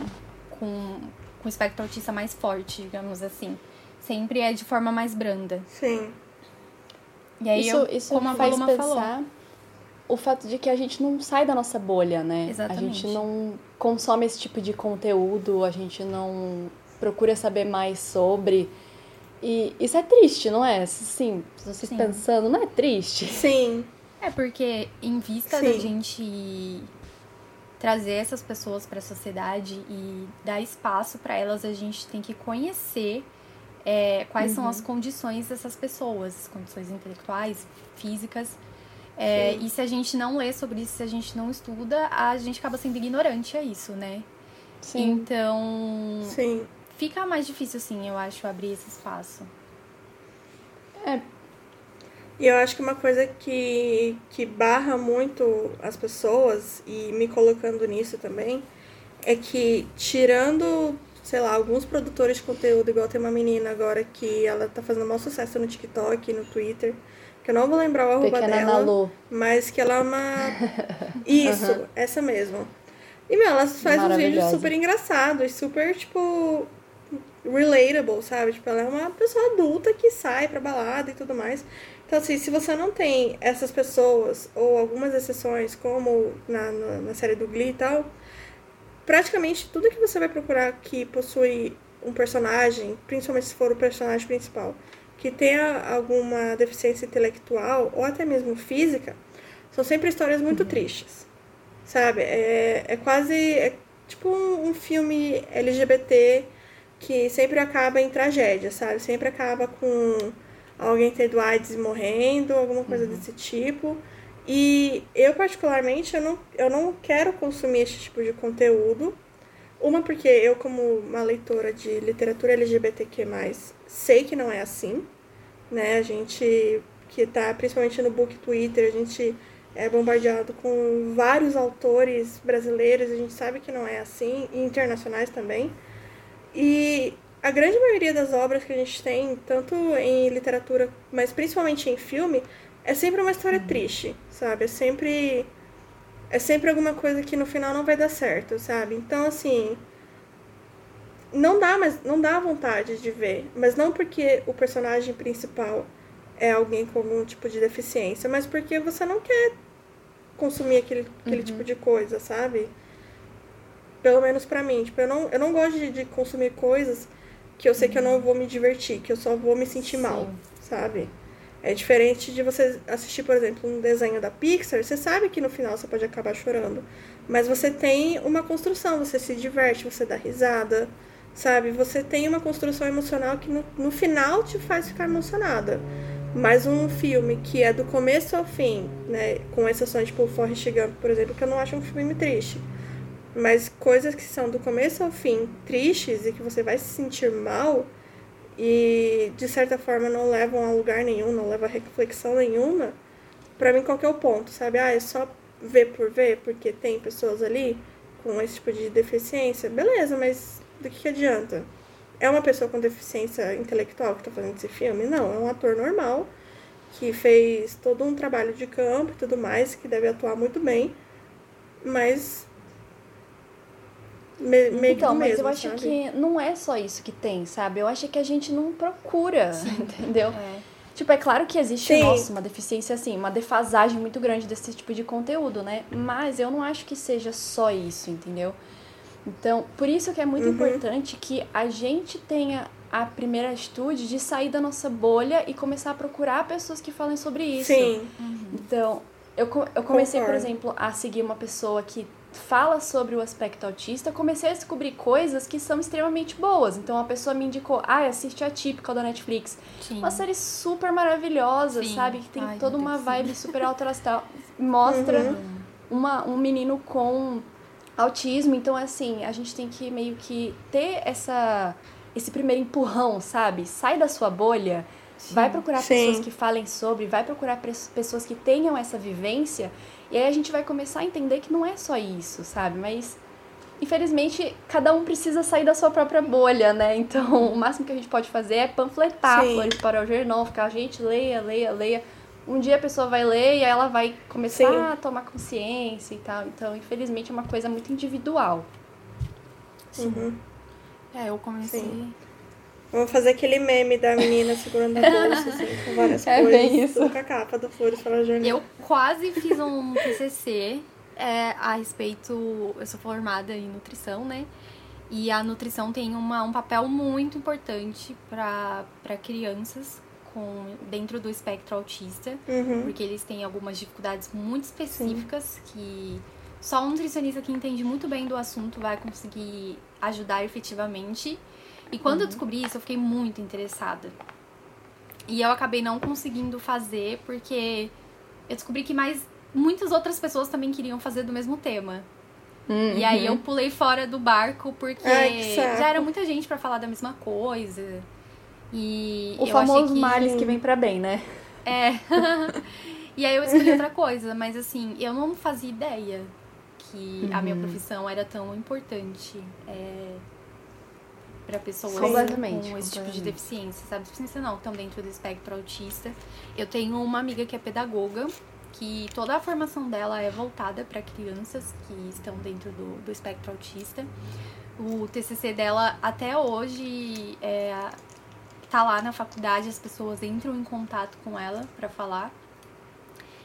Speaker 2: com, com o espectro autista mais forte, digamos assim. Sempre é de forma mais branda.
Speaker 1: Sim.
Speaker 3: E aí, isso, eu, isso como a Paloma pensar falou, o fato de que a gente não sai da nossa bolha, né?
Speaker 2: Exatamente.
Speaker 3: A gente não consome esse tipo de conteúdo, a gente não procura saber mais sobre. E isso é triste, não é? Sim, vocês Sim. pensando, não é triste?
Speaker 1: Sim.
Speaker 2: É porque em vista Sim. da gente trazer essas pessoas para a sociedade e dar espaço para elas, a gente tem que conhecer é, quais uhum. são as uhum. condições dessas pessoas, condições intelectuais, físicas. É, e se a gente não lê sobre isso, se a gente não estuda, a gente acaba sendo ignorante a isso, né?
Speaker 1: Sim.
Speaker 2: Então.
Speaker 1: Sim
Speaker 2: fica mais difícil, assim, eu acho, abrir esse espaço.
Speaker 1: É. E eu acho que uma coisa que, que barra muito as pessoas, e me colocando nisso também, é que tirando, sei lá, alguns produtores de conteúdo, igual tem uma menina agora que ela tá fazendo maior sucesso no TikTok, no Twitter, que eu não vou lembrar o arroba Pequena dela, Nalu. mas que ela é uma... Isso, uhum. essa mesmo. E, meu, ela faz uns vídeos super engraçados, super, tipo, relatable, sabe? Tipo, ela é uma pessoa adulta que sai pra balada e tudo mais. Então, assim, se você não tem essas pessoas, ou algumas exceções, como na, na, na série do Glee e tal, praticamente tudo que você vai procurar que possui um personagem, principalmente se for o personagem principal, que tenha alguma deficiência intelectual ou até mesmo física, são sempre histórias muito uhum. tristes, sabe? É, é quase é tipo um, um filme LGBT que sempre acaba em tragédia, sabe? Sempre acaba com alguém tendo AIDS morrendo, alguma coisa uhum. desse tipo. E eu, particularmente, eu não, eu não quero consumir esse tipo de conteúdo. Uma, porque eu, como uma leitora de literatura LGBTQ+, sei que não é assim, né? A gente que tá, principalmente no book Twitter, a gente é bombardeado com vários autores brasileiros, a gente sabe que não é assim, e internacionais também. E a grande maioria das obras que a gente tem, tanto em literatura, mas principalmente em filme, é sempre uma história uhum. triste, sabe? É sempre é sempre alguma coisa que no final não vai dar certo, sabe? Então assim, não dá, mas não dá vontade de ver, mas não porque o personagem principal é alguém com algum tipo de deficiência, mas porque você não quer consumir aquele, aquele
Speaker 2: Uhum.
Speaker 1: tipo de coisa, sabe? Pelo menos pra mim. Tipo, eu não, eu não gosto de, de consumir coisas que eu sei que eu não vou me divertir, que eu só vou me sentir mal, sabe? É diferente de você assistir, por exemplo, um desenho da Pixar, você sabe que no final você pode acabar chorando. Mas você tem uma construção, você se diverte, você dá risada, sabe? Você tem uma construção emocional que no, no final te faz ficar emocionada. Mas um filme que é do começo ao fim, né? Com exceções tipo o Forrest Gump, por exemplo, que eu não acho um filme triste. Mas coisas que são do começo ao fim tristes e que você vai se sentir mal e de certa forma não levam a lugar nenhum, não levam a reflexão nenhuma, pra mim qual que é o ponto, sabe? Ah, é só ver por ver, porque tem pessoas ali com esse tipo de deficiência. Beleza, mas do que, que adianta? É uma pessoa com deficiência intelectual que tá fazendo esse filme? Não, é um ator normal que fez todo um trabalho de campo e tudo mais, que deve atuar muito bem, mas me, meio
Speaker 3: Então,
Speaker 1: que do
Speaker 3: mas
Speaker 1: mesmo,
Speaker 3: eu acho
Speaker 1: sabe?
Speaker 3: que não é só isso que tem, sabe? Eu acho que a gente não procura, entendeu?
Speaker 2: É.
Speaker 3: Tipo, é claro que existe,
Speaker 1: Sim.
Speaker 3: nossa, uma deficiência assim, uma defasagem muito grande desse tipo de conteúdo, né? Mas eu não acho que seja só isso, entendeu? Então, por isso que é muito
Speaker 1: Uhum.
Speaker 3: importante que a gente tenha a primeira atitude de sair da nossa bolha e começar a procurar pessoas que falem sobre isso.
Speaker 1: Sim,
Speaker 3: Então, eu, eu comecei, por
Speaker 1: Concordo.
Speaker 3: exemplo, a seguir uma pessoa que fala sobre o aspecto autista, comecei a descobrir coisas que são extremamente boas. Então, a pessoa me indicou, ah, assiste a Típica da Netflix.
Speaker 2: Sim.
Speaker 3: Uma série super maravilhosa,
Speaker 2: Sim.
Speaker 3: sabe? Que tem
Speaker 2: Ai,
Speaker 3: toda uma
Speaker 2: Deus,
Speaker 3: vibe super alta astral. Mostra
Speaker 1: Uhum.
Speaker 3: uma, um menino com autismo. Então, assim, a gente tem que meio que ter essa, esse primeiro empurrão, sabe? Sai da sua bolha, vai procurar
Speaker 1: Sim.
Speaker 3: pessoas que falem sobre, vai procurar pessoas que tenham essa vivência. E aí a gente vai começar a entender que não é só isso, sabe? Mas, infelizmente, cada um precisa sair da sua própria bolha, né? Então, o máximo que a gente pode fazer é panfletar
Speaker 1: Sim.
Speaker 3: flores para o jornal, ficar, gente, leia, leia, leia. Um dia a pessoa vai ler e aí ela vai começar
Speaker 1: Sim.
Speaker 3: a tomar consciência e tal. Então, infelizmente, é uma coisa muito individual.
Speaker 1: Uhum.
Speaker 2: É, eu comecei.
Speaker 1: Sim. Vamos fazer aquele meme da menina segurando a bolsa, assim, com várias
Speaker 3: É
Speaker 1: coisas.
Speaker 3: bem isso.
Speaker 1: Com a capa do Flores para Jornal.
Speaker 2: Eu quase fiz um TCC é, a respeito. Eu sou formada em nutrição, né? E a nutrição tem uma, um papel muito importante para crianças com, dentro do espectro autista,
Speaker 1: Uhum.
Speaker 2: porque eles têm algumas dificuldades muito específicas que só um nutricionista que entende muito bem do assunto vai conseguir ajudar efetivamente. E quando eu descobri isso, eu fiquei muito interessada. E eu acabei não conseguindo fazer porque eu descobri que mais muitas outras pessoas também queriam fazer do mesmo tema. E aí eu pulei fora do barco porque
Speaker 1: Ai,
Speaker 2: já era muita gente pra falar da mesma coisa. E
Speaker 3: O
Speaker 2: eu
Speaker 3: famoso
Speaker 2: achei que...
Speaker 3: males que vem pra bem, né?
Speaker 2: É. e aí eu escolhi outra coisa, mas assim, eu não fazia ideia que a minha profissão era tão importante é, para pessoas com esse tipo de deficiência, sabe? Deficiência não, estão dentro do espectro autista. Eu tenho uma amiga que é pedagoga, que toda a formação dela é voltada para crianças que estão dentro do, do espectro autista. O TCC dela até hoje é, tá lá na faculdade, as pessoas entram em contato com ela para falar.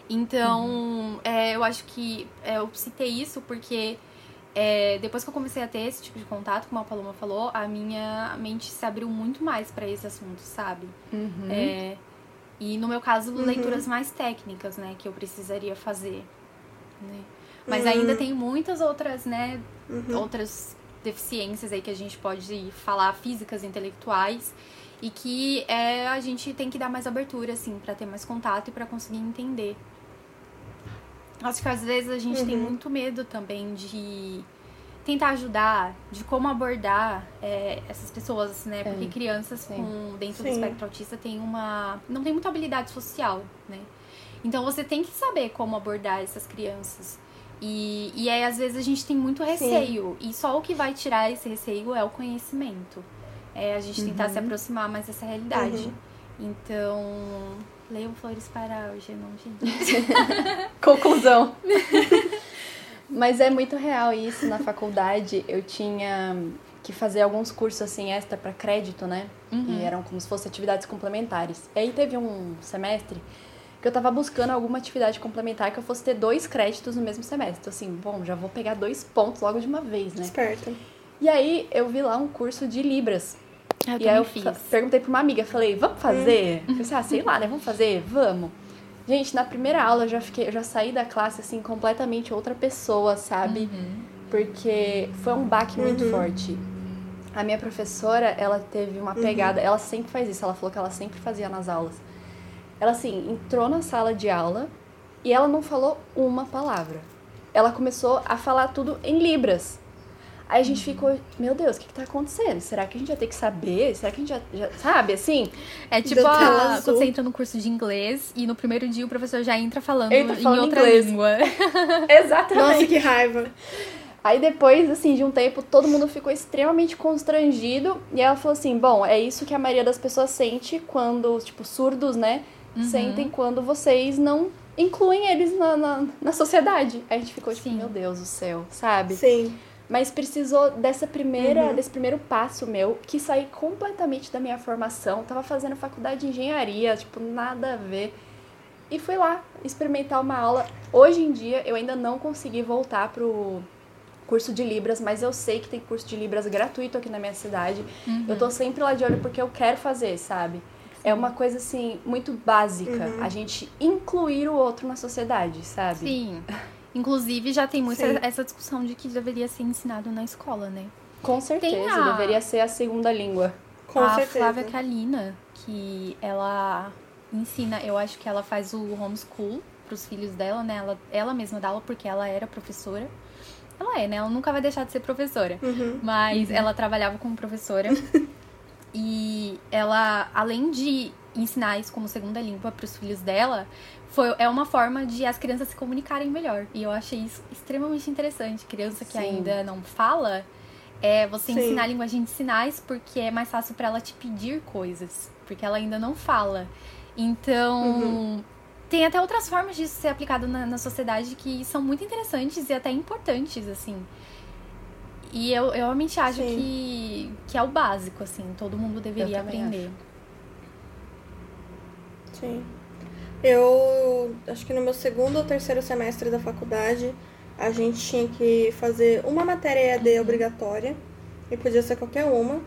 Speaker 2: Então, é, eu acho que é, eu citei isso porque é, depois que eu comecei a ter esse tipo de contato, como a Paloma falou, a minha mente se abriu muito mais para esse assunto, sabe? É, e no meu caso, leituras mais técnicas, né, que eu precisaria fazer. né? Mas ainda tem muitas outras, né, outras deficiências aí que a gente pode falar, físicas, intelectuais, e que é, a gente tem que dar mais abertura, assim, para ter mais contato e para conseguir entender. Acho que às vezes a gente tem muito medo também de tentar ajudar, de como abordar é, essas pessoas, né? Porque crianças
Speaker 3: sim.
Speaker 2: com dentro do
Speaker 1: Sim.
Speaker 2: espectro autista tem uma não tem muita habilidade social, né? Então você tem que saber como abordar essas crianças. E, e aí, às vezes, a gente tem muito receio. E só o que vai tirar esse receio é o conhecimento. É a gente tentar se aproximar mais dessa realidade. Então, leiam Flores para o Genon, gente.
Speaker 3: Conclusão. Mas é muito real isso. Na faculdade eu tinha que fazer alguns cursos assim extra para crédito, né? E eram como se fossem atividades complementares. E aí teve um semestre que eu tava buscando alguma atividade complementar que eu fosse ter dois créditos no mesmo semestre. Então, assim, bom, já vou pegar dois pontos logo de uma vez, né?
Speaker 1: Esperta.
Speaker 3: E aí eu vi lá um curso de Libras.
Speaker 2: Eu
Speaker 3: e aí eu
Speaker 2: fiz.
Speaker 3: perguntei pra uma amiga, falei, vamos fazer? Eu Falei, ah, sei lá, né? Vamos fazer? Vamos. Gente, na primeira aula eu já fiquei, eu já saí da classe assim completamente outra pessoa, sabe?
Speaker 2: Uhum.
Speaker 3: Porque foi um baque muito forte. A minha professora, ela teve uma pegada, ela sempre faz isso, ela falou que ela sempre fazia nas aulas. Ela assim, entrou na sala de aula e ela não falou uma palavra. Ela começou a falar tudo em libras. Aí a gente ficou, meu Deus, o que, que tá acontecendo? Será que a gente vai ter que saber? Será que a gente já, já sabe, assim?
Speaker 2: É tipo a,
Speaker 1: azul.
Speaker 2: quando você entra no curso de inglês e no primeiro dia o professor já entra falando
Speaker 3: Entra falando
Speaker 2: em outra
Speaker 3: inglês.
Speaker 2: língua.
Speaker 3: Exatamente.
Speaker 1: Nossa, que raiva.
Speaker 3: Aí depois, assim, de um tempo, todo mundo ficou extremamente constrangido. E ela falou assim: bom, é isso que a maioria das pessoas sente quando, tipo, surdos, né? Sentem quando vocês não incluem eles na, na, na sociedade. Aí a gente ficou tipo,
Speaker 2: Sim.
Speaker 3: meu Deus do céu, sabe?
Speaker 1: Sim.
Speaker 3: Mas precisou dessa primeira, desse primeiro passo meu, que saí completamente da minha formação. Tava fazendo faculdade de engenharia, tipo, nada a ver. E fui lá experimentar uma aula. Hoje em dia, eu ainda não consegui voltar pro curso de Libras, mas eu sei que tem curso de Libras gratuito aqui na minha cidade. Eu tô sempre lá de olho porque eu quero fazer, sabe? É uma coisa, assim, muito básica. A gente incluir o outro na sociedade, sabe?
Speaker 2: Sim. Inclusive, já tem muito
Speaker 1: Sim.
Speaker 2: essa discussão de que deveria ser ensinado na escola, né?
Speaker 3: Com certeza,
Speaker 2: a-
Speaker 3: deveria ser a segunda língua.
Speaker 1: Com
Speaker 2: a
Speaker 1: certeza.
Speaker 2: Flávia Kalina, que ela ensina, eu acho que ela faz o homeschool pros filhos dela, né? Ela, ela mesma dá aula porque ela era professora. Ela é, né? Ela nunca vai deixar de ser professora.
Speaker 1: Uhum.
Speaker 2: Mas ela trabalhava como professora. e ela, além de ensinar isso como segunda língua pros filhos dela, foi, é uma forma de as crianças se comunicarem melhor. E eu achei isso extremamente interessante. Criança que
Speaker 3: Sim.
Speaker 2: ainda não fala, é você
Speaker 1: Sim.
Speaker 2: ensinar a linguagem de sinais porque é mais fácil pra ela te pedir coisas, porque ela ainda não fala. Então,
Speaker 1: Uhum.
Speaker 2: tem até outras formas disso ser aplicado na, na sociedade que são muito interessantes e até importantes, assim. E eu, eu realmente acho
Speaker 1: Sim.
Speaker 2: que, que é o básico, assim, todo mundo deveria aprender.
Speaker 1: Sim. Eu acho que no meu segundo ou terceiro semestre da faculdade, a gente tinha que fazer uma matéria EAD obrigatória, e podia ser qualquer uma.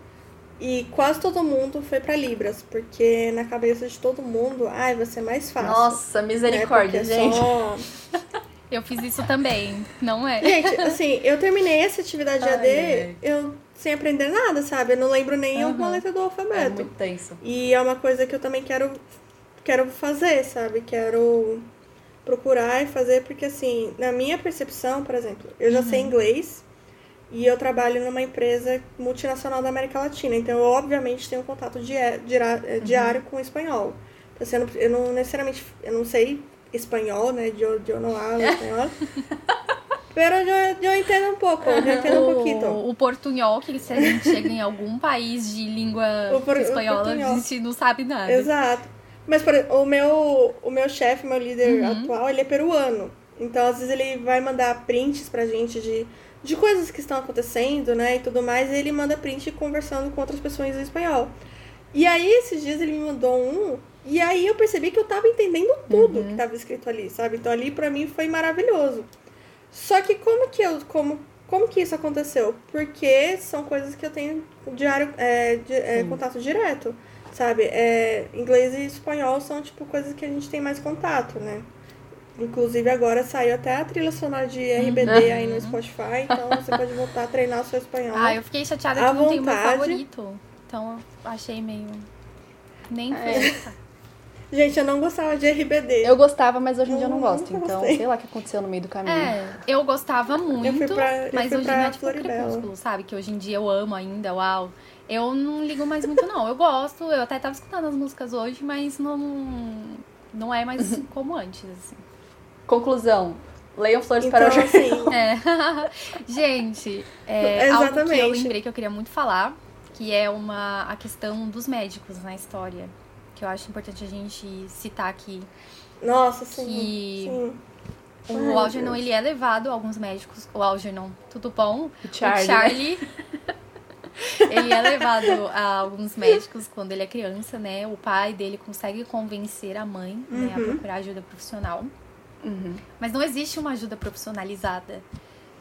Speaker 1: E quase todo mundo foi pra Libras, porque na cabeça de todo mundo, ai, vai ser mais fácil.
Speaker 3: Nossa,
Speaker 1: né?
Speaker 3: misericórdia,
Speaker 1: é
Speaker 3: gente.
Speaker 1: só-
Speaker 2: Eu fiz isso também, não é?
Speaker 1: Gente, assim, eu terminei essa atividade
Speaker 3: Ai,
Speaker 1: EAD,
Speaker 3: ai.
Speaker 1: eu sem aprender nada, sabe? Eu não lembro nem
Speaker 2: Aham.
Speaker 1: alguma letra do
Speaker 3: É
Speaker 1: alfabeto.
Speaker 3: muito tenso.
Speaker 1: E é uma coisa que eu também quero, quero fazer, sabe? Quero procurar e fazer, porque assim, na minha percepção, por exemplo, eu já sei inglês e eu trabalho numa empresa multinacional da América Latina, então eu obviamente tenho contato eh, diário com o espanhol. Então, assim, eu, não, eu não necessariamente, eu não sei espanhol, né? Eu, eu não hablo espanhol. Pero eu, eu entendo um pouco, eu entendo um pouquinho.
Speaker 2: O, portunhol, que se a gente chega em algum país de língua
Speaker 1: por-
Speaker 2: espanhola, a gente não sabe nada.
Speaker 1: Exato. Mas por, o meu, o meu chefe, meu líder atual, ele é peruano. Então, às vezes, ele vai mandar prints pra gente de, de coisas que estão acontecendo, né? E tudo mais. E ele manda print conversando com outras pessoas em espanhol. E aí, esses dias, ele me mandou um. E aí, eu percebi que eu tava entendendo tudo que tava escrito ali, sabe? Então, ali, pra mim, foi maravilhoso. Só que como que eu... Como, como que isso aconteceu? Porque são coisas que eu tenho diário, é, di- é, contato direto, sabe? É, inglês e espanhol são, tipo, coisas que a gente tem mais contato, né? Inclusive, agora saiu até a trilha sonora de RBD aí no Spotify, então você pode voltar a treinar o seu espanhol.
Speaker 2: Ah, eu fiquei chateada que não tem o meu favorito. Então eu achei meio. Nem foi.
Speaker 3: É.
Speaker 1: Gente, eu não gostava de RBD.
Speaker 3: Eu gostava, mas hoje em dia eu não
Speaker 1: Eu
Speaker 3: gosto. Então,
Speaker 1: gostei.
Speaker 3: sei lá o que aconteceu no meio do caminho.
Speaker 2: É, eu gostava muito,
Speaker 1: fui pra- eu
Speaker 2: mas
Speaker 1: fui
Speaker 2: hoje
Speaker 1: pra
Speaker 2: não é tipo
Speaker 1: Floribela.
Speaker 2: crepúsculo, sabe? Que hoje em dia eu amo ainda, uau. Eu não ligo mais muito, não. Eu gosto, eu até tava escutando as músicas hoje, mas não, não é mais como antes, assim.
Speaker 3: Conclusão. Leiam Flores
Speaker 1: Então,
Speaker 3: para o Jardim.
Speaker 1: assim,
Speaker 2: É. Gente, é algo que eu
Speaker 1: Exatamente.
Speaker 2: lembrei que eu queria muito falar, que é uma a questão dos médicos na história, que eu acho importante a gente citar aqui.
Speaker 1: nossa, sim.
Speaker 2: Que-
Speaker 1: sim.
Speaker 2: O
Speaker 1: Ai,
Speaker 2: Algernon,
Speaker 1: Deus.
Speaker 2: ele é levado, alguns médicos, o Algernon, tudo bom?
Speaker 3: O Charlie,
Speaker 2: o Charlie ele é levado a alguns médicos quando ele é criança, né? O pai dele consegue convencer a mãe uhum. né, a uhum. procurar ajuda profissional. Uhum. Mas não existe uma ajuda profissionalizada.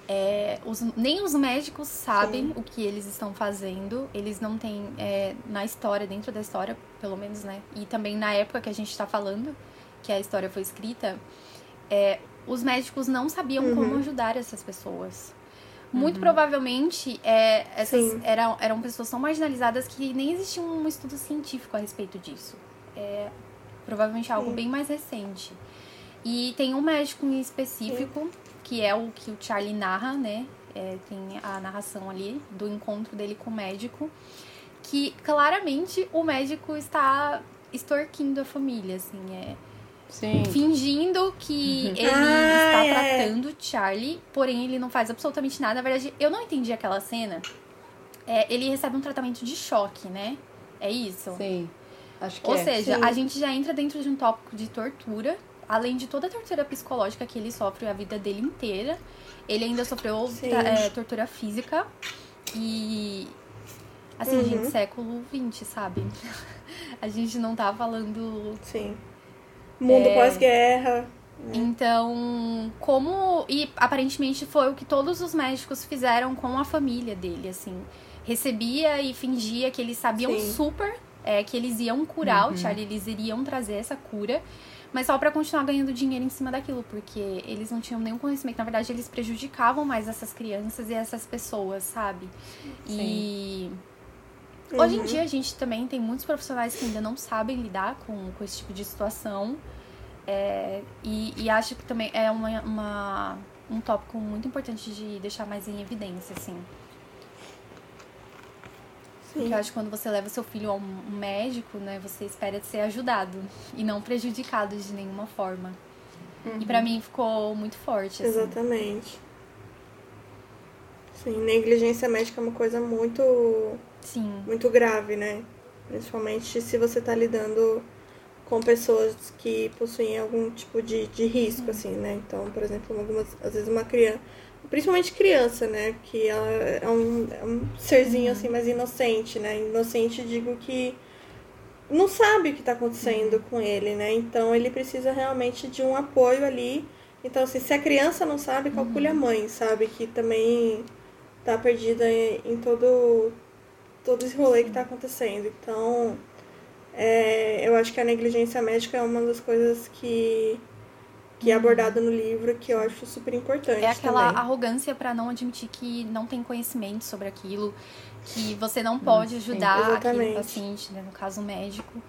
Speaker 2: É, os, nem os médicos sabem Sim. o que eles estão fazendo. Eles não têm, é, na história, dentro da história, pelo menos, né? E também na época que a gente está falando, que a história foi escrita, é, os médicos não sabiam uhum. como ajudar essas pessoas. Muito uhum. provavelmente é, essas eram, eram pessoas tão marginalizadas que nem existia um estudo científico a respeito disso. É provavelmente algo Sim. bem mais recente. E tem um médico em específico, Sim. que é o que o Charlie narra, né? É, tem a narração ali do encontro dele com o médico, que claramente o médico está extorquindo a família, assim, é
Speaker 3: Sim.
Speaker 2: fingindo que uhum. ele ah, está é. tratando Charlie, porém ele não faz absolutamente nada. Na verdade, eu não entendi aquela cena. É, ele recebe um tratamento de choque, né? É isso?
Speaker 3: Sim. Acho que
Speaker 2: Ou
Speaker 3: é.
Speaker 2: seja,
Speaker 3: Sim.
Speaker 2: a gente já entra dentro de um tópico de tortura, além de toda a tortura psicológica que ele sofre a vida dele inteira. Ele ainda sofreu é, tortura física. E. Assim, uhum. gente, século XX, sabe? A gente não tá falando.
Speaker 1: Sim Mundo é... pós-guerra.
Speaker 2: Né? Então, como. E aparentemente foi o que todos os médicos fizeram com a família dele, assim. Recebia e fingia que eles sabiam Sim. super é, que eles iam curar uhum. o Charlie, eles iriam trazer essa cura, mas só para continuar ganhando dinheiro em cima daquilo, porque eles não tinham nenhum conhecimento. Na verdade, eles prejudicavam mais essas crianças e essas pessoas, sabe? Sim. E. Uhum. Hoje em dia a gente também tem muitos profissionais que ainda não sabem lidar com, com esse tipo de situação. É, e, e, acho que também é uma, uma, um tópico muito importante de deixar mais em evidência, assim. Sim. Porque eu acho que quando você leva seu filho a um médico, né, você espera ser ajudado e não prejudicado de nenhuma forma. Uhum. E para mim ficou muito forte. Assim.
Speaker 1: Exatamente. Sim, negligência médica é uma coisa muito
Speaker 2: Sim.
Speaker 1: muito grave, né? Principalmente se você está lidando com pessoas que possuem algum tipo de, de risco, uhum. assim, né? Então, por exemplo, algumas, às vezes uma criança, principalmente criança, né? Que ela é um, é um serzinho, uhum. assim, mais inocente, né? Inocente, digo que não sabe o que está acontecendo uhum. com ele, né? Então, ele precisa realmente de um apoio ali. Então, assim, se a criança não sabe, calcule a mãe, sabe? Que também tá perdida em, em todo todo esse rolê que está acontecendo. Então, é, eu acho que a negligência médica é uma das coisas que que é abordada no livro que eu acho super importante.
Speaker 2: É aquela
Speaker 1: também.
Speaker 2: arrogância para não admitir que não tem conhecimento sobre aquilo, que você não pode ajudar Sim, aquele paciente, né, no caso médico.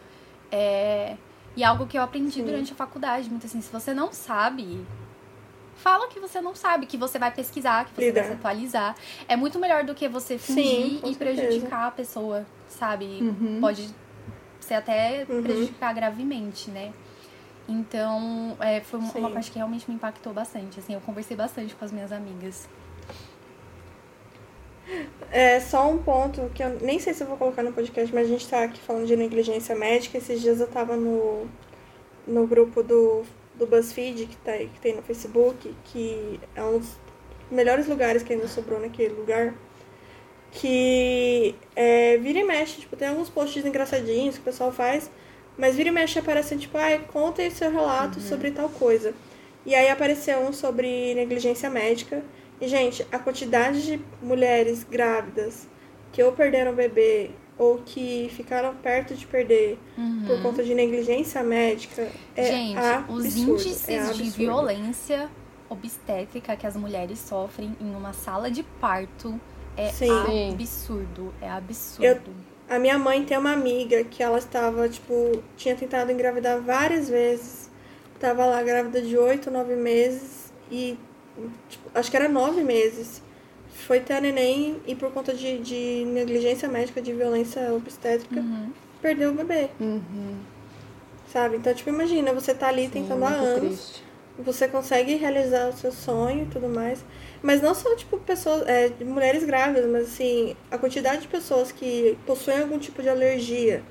Speaker 2: É, e algo que eu aprendi Sim. durante a faculdade, muito assim, se você não sabe, fala que você não sabe, que você vai pesquisar, que você Lidar. vai se atualizar. É muito melhor do que você fingir Sim, e prejudicar a pessoa, sabe? Uhum. Pode ser até uhum. prejudicar gravemente, né? Então, é, foi uma, uma parte que realmente me impactou bastante. Assim, eu conversei bastante com as minhas amigas.
Speaker 1: É só um ponto que eu nem sei se eu vou colocar no podcast, mas a gente tá aqui falando de negligência médica. Esses dias eu tava no, no grupo do do BuzzFeed que, tá, que tem no Facebook, que é um dos melhores lugares que ainda sobrou naquele lugar, que é, vira e mexe, tipo, tem alguns posts engraçadinhos que o pessoal faz, mas vira e mexe aparecendo, tipo, ai, conta aí seu relato uhum. sobre tal coisa. E aí apareceu um sobre negligência médica. E, gente, a quantidade de mulheres grávidas que ou perderam o bebê ou que ficaram perto de perder uhum. por conta de negligência médica é
Speaker 2: Gente,
Speaker 1: absurdo,
Speaker 2: os índices é de violência obstétrica que as mulheres sofrem em uma sala de parto é Sim. absurdo, é absurdo. Eu,
Speaker 1: a minha mãe tem uma amiga que ela estava, tipo, tinha tentado engravidar várias vezes. Tava lá grávida de oito, nove meses e tipo, acho que era nove meses foi ter a neném e por conta de, de negligência médica, de violência obstétrica, uhum. perdeu o bebê.
Speaker 3: Uhum.
Speaker 1: Sabe? Então, tipo, imagina, você tá ali Sim, tentando há anos. Triste. Você consegue realizar o seu sonho e tudo mais. Mas não só, tipo, pessoas, é, mulheres grávidas, mas assim, a quantidade de pessoas que possuem algum tipo de alergia,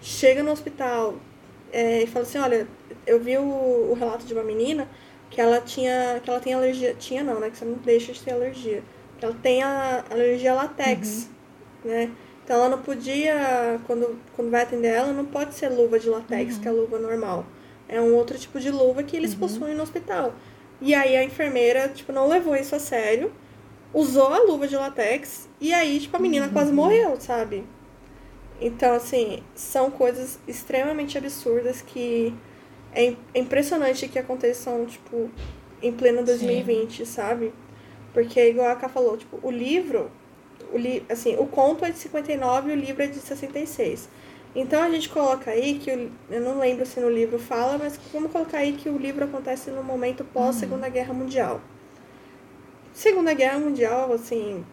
Speaker 1: chega no hospital é, e fala assim, olha, eu vi o, o relato de uma menina que ela tinha. que ela tem alergia. Tinha não, né? Que você não deixa de ter alergia ela tem a alergia a latex. né? Então ela não podia, quando, quando vai atender ela, não pode ser luva de latex, uhum. que é a luva normal. É um outro tipo de luva que eles uhum. possuem no hospital. E aí a enfermeira, tipo, não levou isso a sério, usou a luva de latex, e aí, tipo, a menina uhum. quase morreu, sabe? Então, assim, são coisas extremamente absurdas que é, impressionante que aconteçam, tipo, em pleno 2020, Sim. sabe? Porque, igual a Ká falou, tipo, o livro, o li assim, o conto é de 59 e o livro é de 66. Então a gente coloca aí que, o, eu não lembro se no livro fala, mas vamos colocar aí que o livro acontece no momento pós-Segunda uhum. Guerra Mundial. Segunda Guerra Mundial, assim,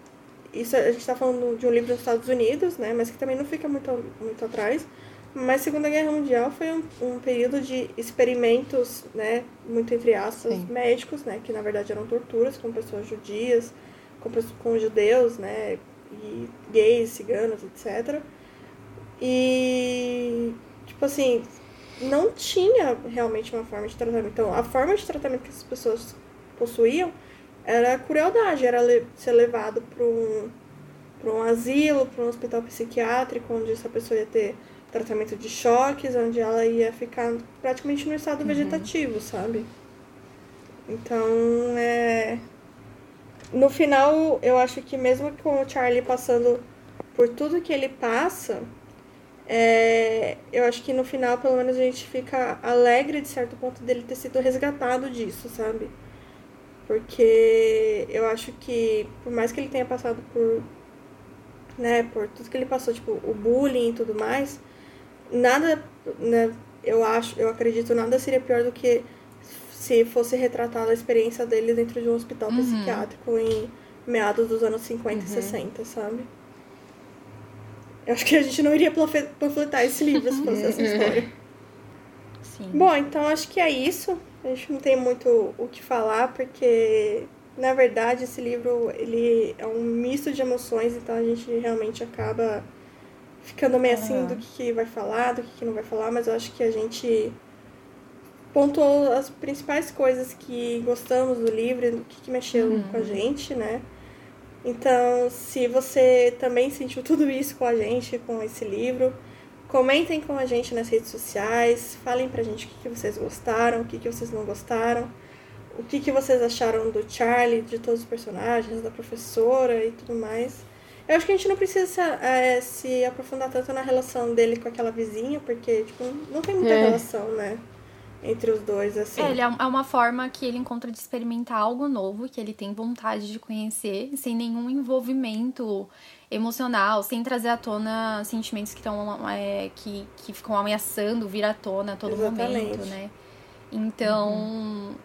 Speaker 1: isso a gente está falando de um livro dos Estados Unidos, né, mas que também não fica muito, muito atrás. Mas a Segunda Guerra Mundial foi um, um período de experimentos, né, muito entre aspas, Sim. médicos, né, que na verdade eram torturas com pessoas judias, com, com judeus, né, e gays, ciganos, etc. E, tipo assim, não tinha realmente uma forma de tratamento. Então, a forma de tratamento que as pessoas possuíam era crueldade, era ser levado para um, um asilo, para um hospital psiquiátrico, onde essa pessoa ia ter tratamento de choques, onde ela ia ficar praticamente no estado uhum. vegetativo, sabe? Então, é. No final, eu acho que mesmo com o Charlie passando por tudo que ele passa, é... eu acho que no final, pelo menos, a gente fica alegre de certo ponto dele ter sido resgatado disso, sabe? Porque eu acho que, por mais que ele tenha passado por. né, por tudo que ele passou, tipo, o bullying e tudo mais, nada, né, eu acho, eu acredito, nada seria pior do que se fosse retratada a experiência dele dentro de um hospital uhum. psiquiátrico em meados dos anos 50 uhum. e 60, sabe? Eu acho que a gente não iria panfletar esse livro se fosse essa história. Sim. Bom, então acho que é isso. A gente não tem muito o que falar, porque na verdade esse livro ele é um misto de emoções, então a gente realmente acaba ficando meio assim do que, vai falar, do que, não vai falar, mas eu acho que a gente pontuou as principais coisas que gostamos do livro, o que, que mexeu uhum. com a gente, né? Então, se você também sentiu tudo isso com a gente, com esse livro, comentem com a gente nas redes sociais, falem pra gente o que, que vocês gostaram, o que, que vocês não gostaram, o que, que vocês acharam do Charlie, de todos os personagens, da professora e tudo mais. Eu acho que a gente não precisa é, se aprofundar tanto na relação dele com aquela vizinha, porque, tipo, não tem muita é. relação, né? Entre os dois, assim.
Speaker 2: É, ele é, é uma forma que ele encontra de experimentar algo novo, que ele tem vontade de conhecer, sem nenhum envolvimento emocional, sem trazer à tona sentimentos que estão é, que, que ficam ameaçando vir à tona a todo Exatamente. momento, né? Então,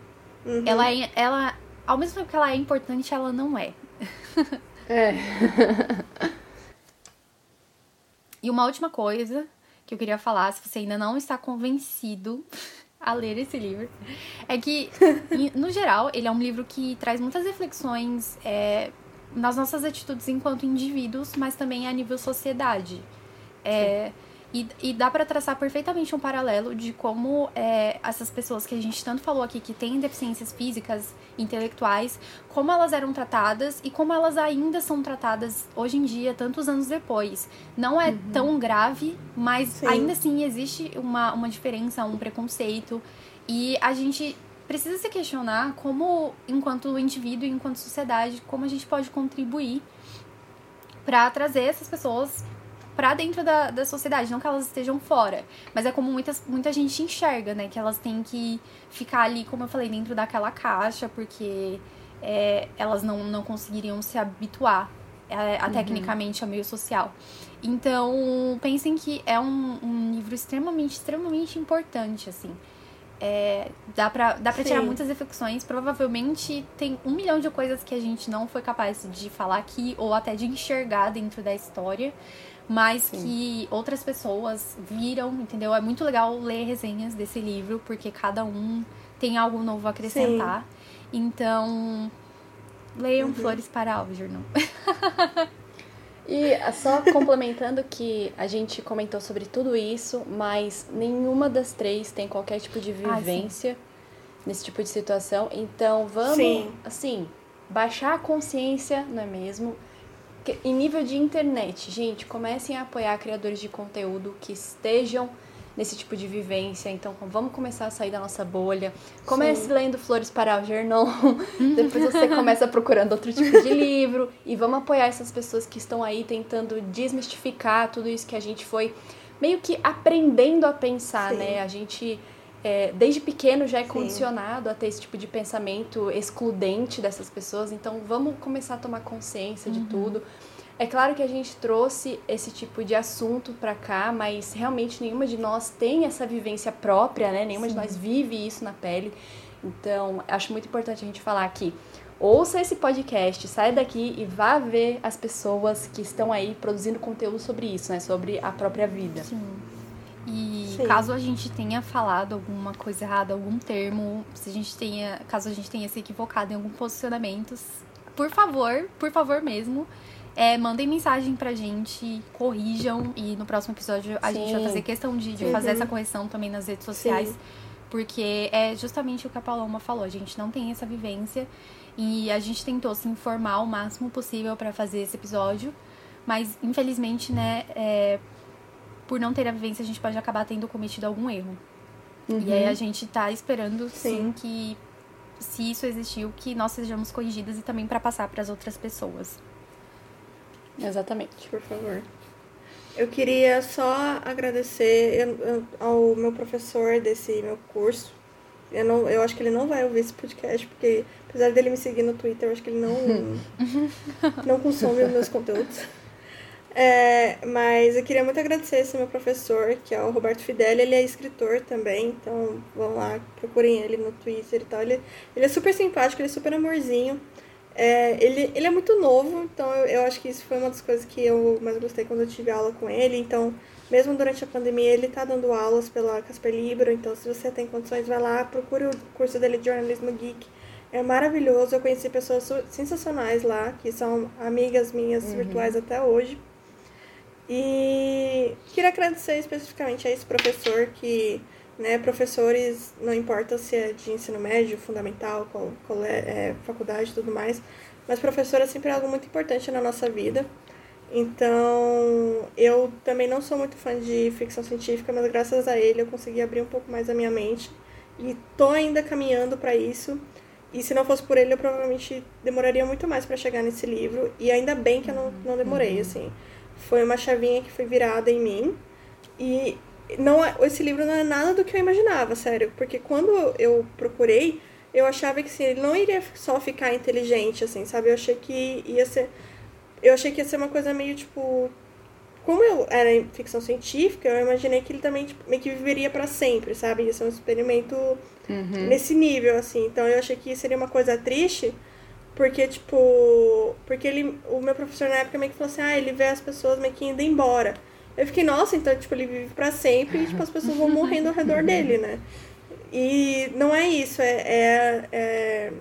Speaker 2: uhum. ela, é, ela, ao mesmo tempo que ela é importante, ela não é.
Speaker 3: É.
Speaker 2: e uma última coisa que eu queria falar, se você ainda não está convencido a ler esse livro, é que, no geral, ele é um livro que traz muitas reflexões é, nas nossas atitudes enquanto indivíduos, mas também a nível sociedade. É, e, e dá para traçar perfeitamente um paralelo de como é, essas pessoas que a gente tanto falou aqui, que têm deficiências físicas, intelectuais, como elas eram tratadas e como elas ainda são tratadas hoje em dia, tantos anos depois. Não é uhum. tão grave, mas Sim. ainda assim existe uma, uma diferença, um preconceito. E a gente precisa se questionar como, enquanto indivíduo e enquanto sociedade, como a gente pode contribuir para trazer essas pessoas para dentro da, da sociedade, não que elas estejam fora, mas é como muitas, muita gente enxerga, né, que elas têm que ficar ali, como eu falei, dentro daquela caixa, porque é, elas não, não conseguiriam se habituar a, a uhum. tecnicamente ao meio social. Então, pensem que é um, um livro extremamente, extremamente importante, assim. É, dá pra, dá pra tirar muitas reflexões. Provavelmente tem um milhão de coisas que a gente não foi capaz de falar aqui ou até de enxergar dentro da história mas Sim. que outras pessoas viram, entendeu? É muito legal ler resenhas desse livro, porque cada um tem algo novo a acrescentar. Sim. Então, leiam uhum. Flores para Algernon.
Speaker 3: E só complementando que a gente comentou sobre tudo isso, mas nenhuma das três tem qualquer tipo de vivência ah, nesse tipo de situação. Então vamos, sim. assim, baixar a consciência, não é mesmo? em nível de internet, gente, comecem a apoiar criadores de conteúdo que estejam nesse tipo de vivência. Então, vamos começar a sair da nossa bolha. Comece Sim. lendo Flores para Algernon, depois você começa procurando outro tipo de livro e vamos apoiar essas pessoas que estão aí tentando desmistificar tudo isso que a gente foi meio que aprendendo a pensar, Sim. né? A gente é, desde pequeno já é condicionado Sim. a ter esse tipo de pensamento excludente dessas pessoas. Então, vamos começar a tomar consciência uhum. de tudo. É claro que a gente trouxe esse tipo de assunto para cá, mas realmente nenhuma de nós tem essa vivência própria, né? Nenhuma Sim. de nós vive isso na pele. Então, acho muito importante a gente falar aqui. Ouça esse podcast, saia daqui e vá ver as pessoas que estão aí produzindo conteúdo sobre isso, né? Sobre a própria vida.
Speaker 2: Sim. E Sim. caso a gente tenha falado alguma coisa errada, algum termo, se a gente tenha, caso a gente tenha se equivocado em algum posicionamento, por favor, por favor mesmo, é, mandem mensagem pra gente, corrijam e no próximo episódio a Sim. gente vai fazer questão de, de fazer essa correção também nas redes sociais. Sim. Porque é justamente o que a Paloma falou, a gente não tem essa vivência e a gente tentou se informar o máximo possível para fazer esse episódio, mas infelizmente, né, é, por não ter a vivência, a gente pode acabar tendo cometido algum erro. Uhum. E aí a gente tá esperando sim, sim que se isso existiu, que nós sejamos corrigidas e também para passar para as outras pessoas.
Speaker 3: Exatamente.
Speaker 1: Por favor. Eu queria só agradecer ao meu professor desse meu curso. Eu, não, eu acho que ele não vai ouvir esse podcast, porque apesar dele me seguir no Twitter, eu acho que ele não, não consome os meus conteúdos. É, mas eu queria muito agradecer esse meu professor, que é o Roberto Fidel. Ele é escritor também, então vão lá, procurem ele no Twitter e tal. Ele, ele é super simpático, ele é super amorzinho. É, ele, ele é muito novo, então eu, eu acho que isso foi uma das coisas que eu mais gostei quando eu tive aula com ele. Então, mesmo durante a pandemia, ele está dando aulas pela Casper Libro. Então, se você tem condições, vai lá, procure o curso dele de jornalismo geek. É maravilhoso. Eu conheci pessoas sensacionais lá, que são amigas minhas uhum. virtuais até hoje. E queria agradecer especificamente a esse professor que né, professores, não importa se é de ensino médio, fundamental, qual, qual é, é, faculdade e tudo mais, mas professor é sempre algo muito importante na nossa vida. Então, eu também não sou muito fã de ficção científica, mas graças a ele eu consegui abrir um pouco mais a minha mente e tô ainda caminhando para isso. E se não fosse por ele, eu provavelmente demoraria muito mais para chegar nesse livro. E ainda bem que eu não, não demorei, assim. Foi uma chavinha que foi virada em mim. E não é, esse livro não é nada do que eu imaginava, sério. Porque quando eu procurei, eu achava que assim, ele não iria só ficar inteligente, assim, sabe? Eu achei que ia ser. Eu achei que ia ser uma coisa meio tipo. Como eu era em ficção científica, eu imaginei que ele também tipo, meio que viveria para sempre, sabe? Ia ser um experimento uhum. nesse nível, assim. Então eu achei que seria uma coisa triste, porque, tipo. Porque ele. O meu professor na época meio que falou assim: ah, ele vê as pessoas meio que indo embora. Eu fiquei, nossa, então, tipo, ele vive pra sempre e, tipo, as pessoas vão morrendo ao redor dele, né? E não é isso, é, é, é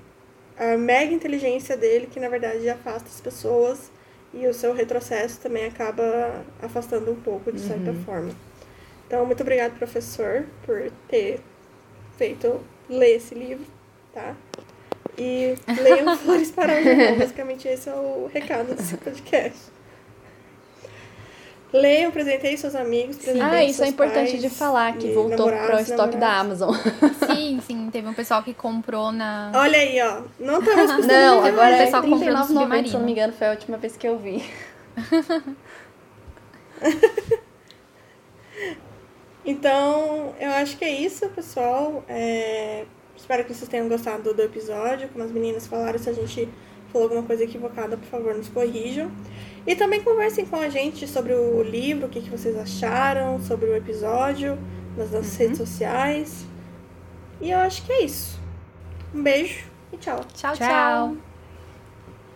Speaker 1: a mega inteligência dele que, na verdade, afasta as pessoas e o seu retrocesso também acaba afastando um pouco, de certa uhum. forma. Então, muito obrigado, professor, por ter feito ler esse livro, tá? E leiam Flores para o Basicamente, esse é o recado desse podcast. Leiam, apresentei seus amigos.
Speaker 3: Ah, isso é importante de falar, que voltou para o estoque da Amazon.
Speaker 2: Sim, sim. Teve um pessoal que comprou na.
Speaker 1: Olha aí, ó. Não estamos
Speaker 3: Não, agora é R$39,90, se não me engano, foi a última vez que eu vi.
Speaker 1: então, eu acho que é isso, pessoal. É... Espero que vocês tenham gostado do episódio. Como as meninas falaram, se a gente falou alguma coisa equivocada, por favor, nos corrijam. E também conversem com a gente sobre o livro, o que, que vocês acharam, sobre o episódio, nas nossas uhum. redes sociais. E eu acho que é isso. Um beijo e tchau.
Speaker 2: Tchau, tchau. tchau.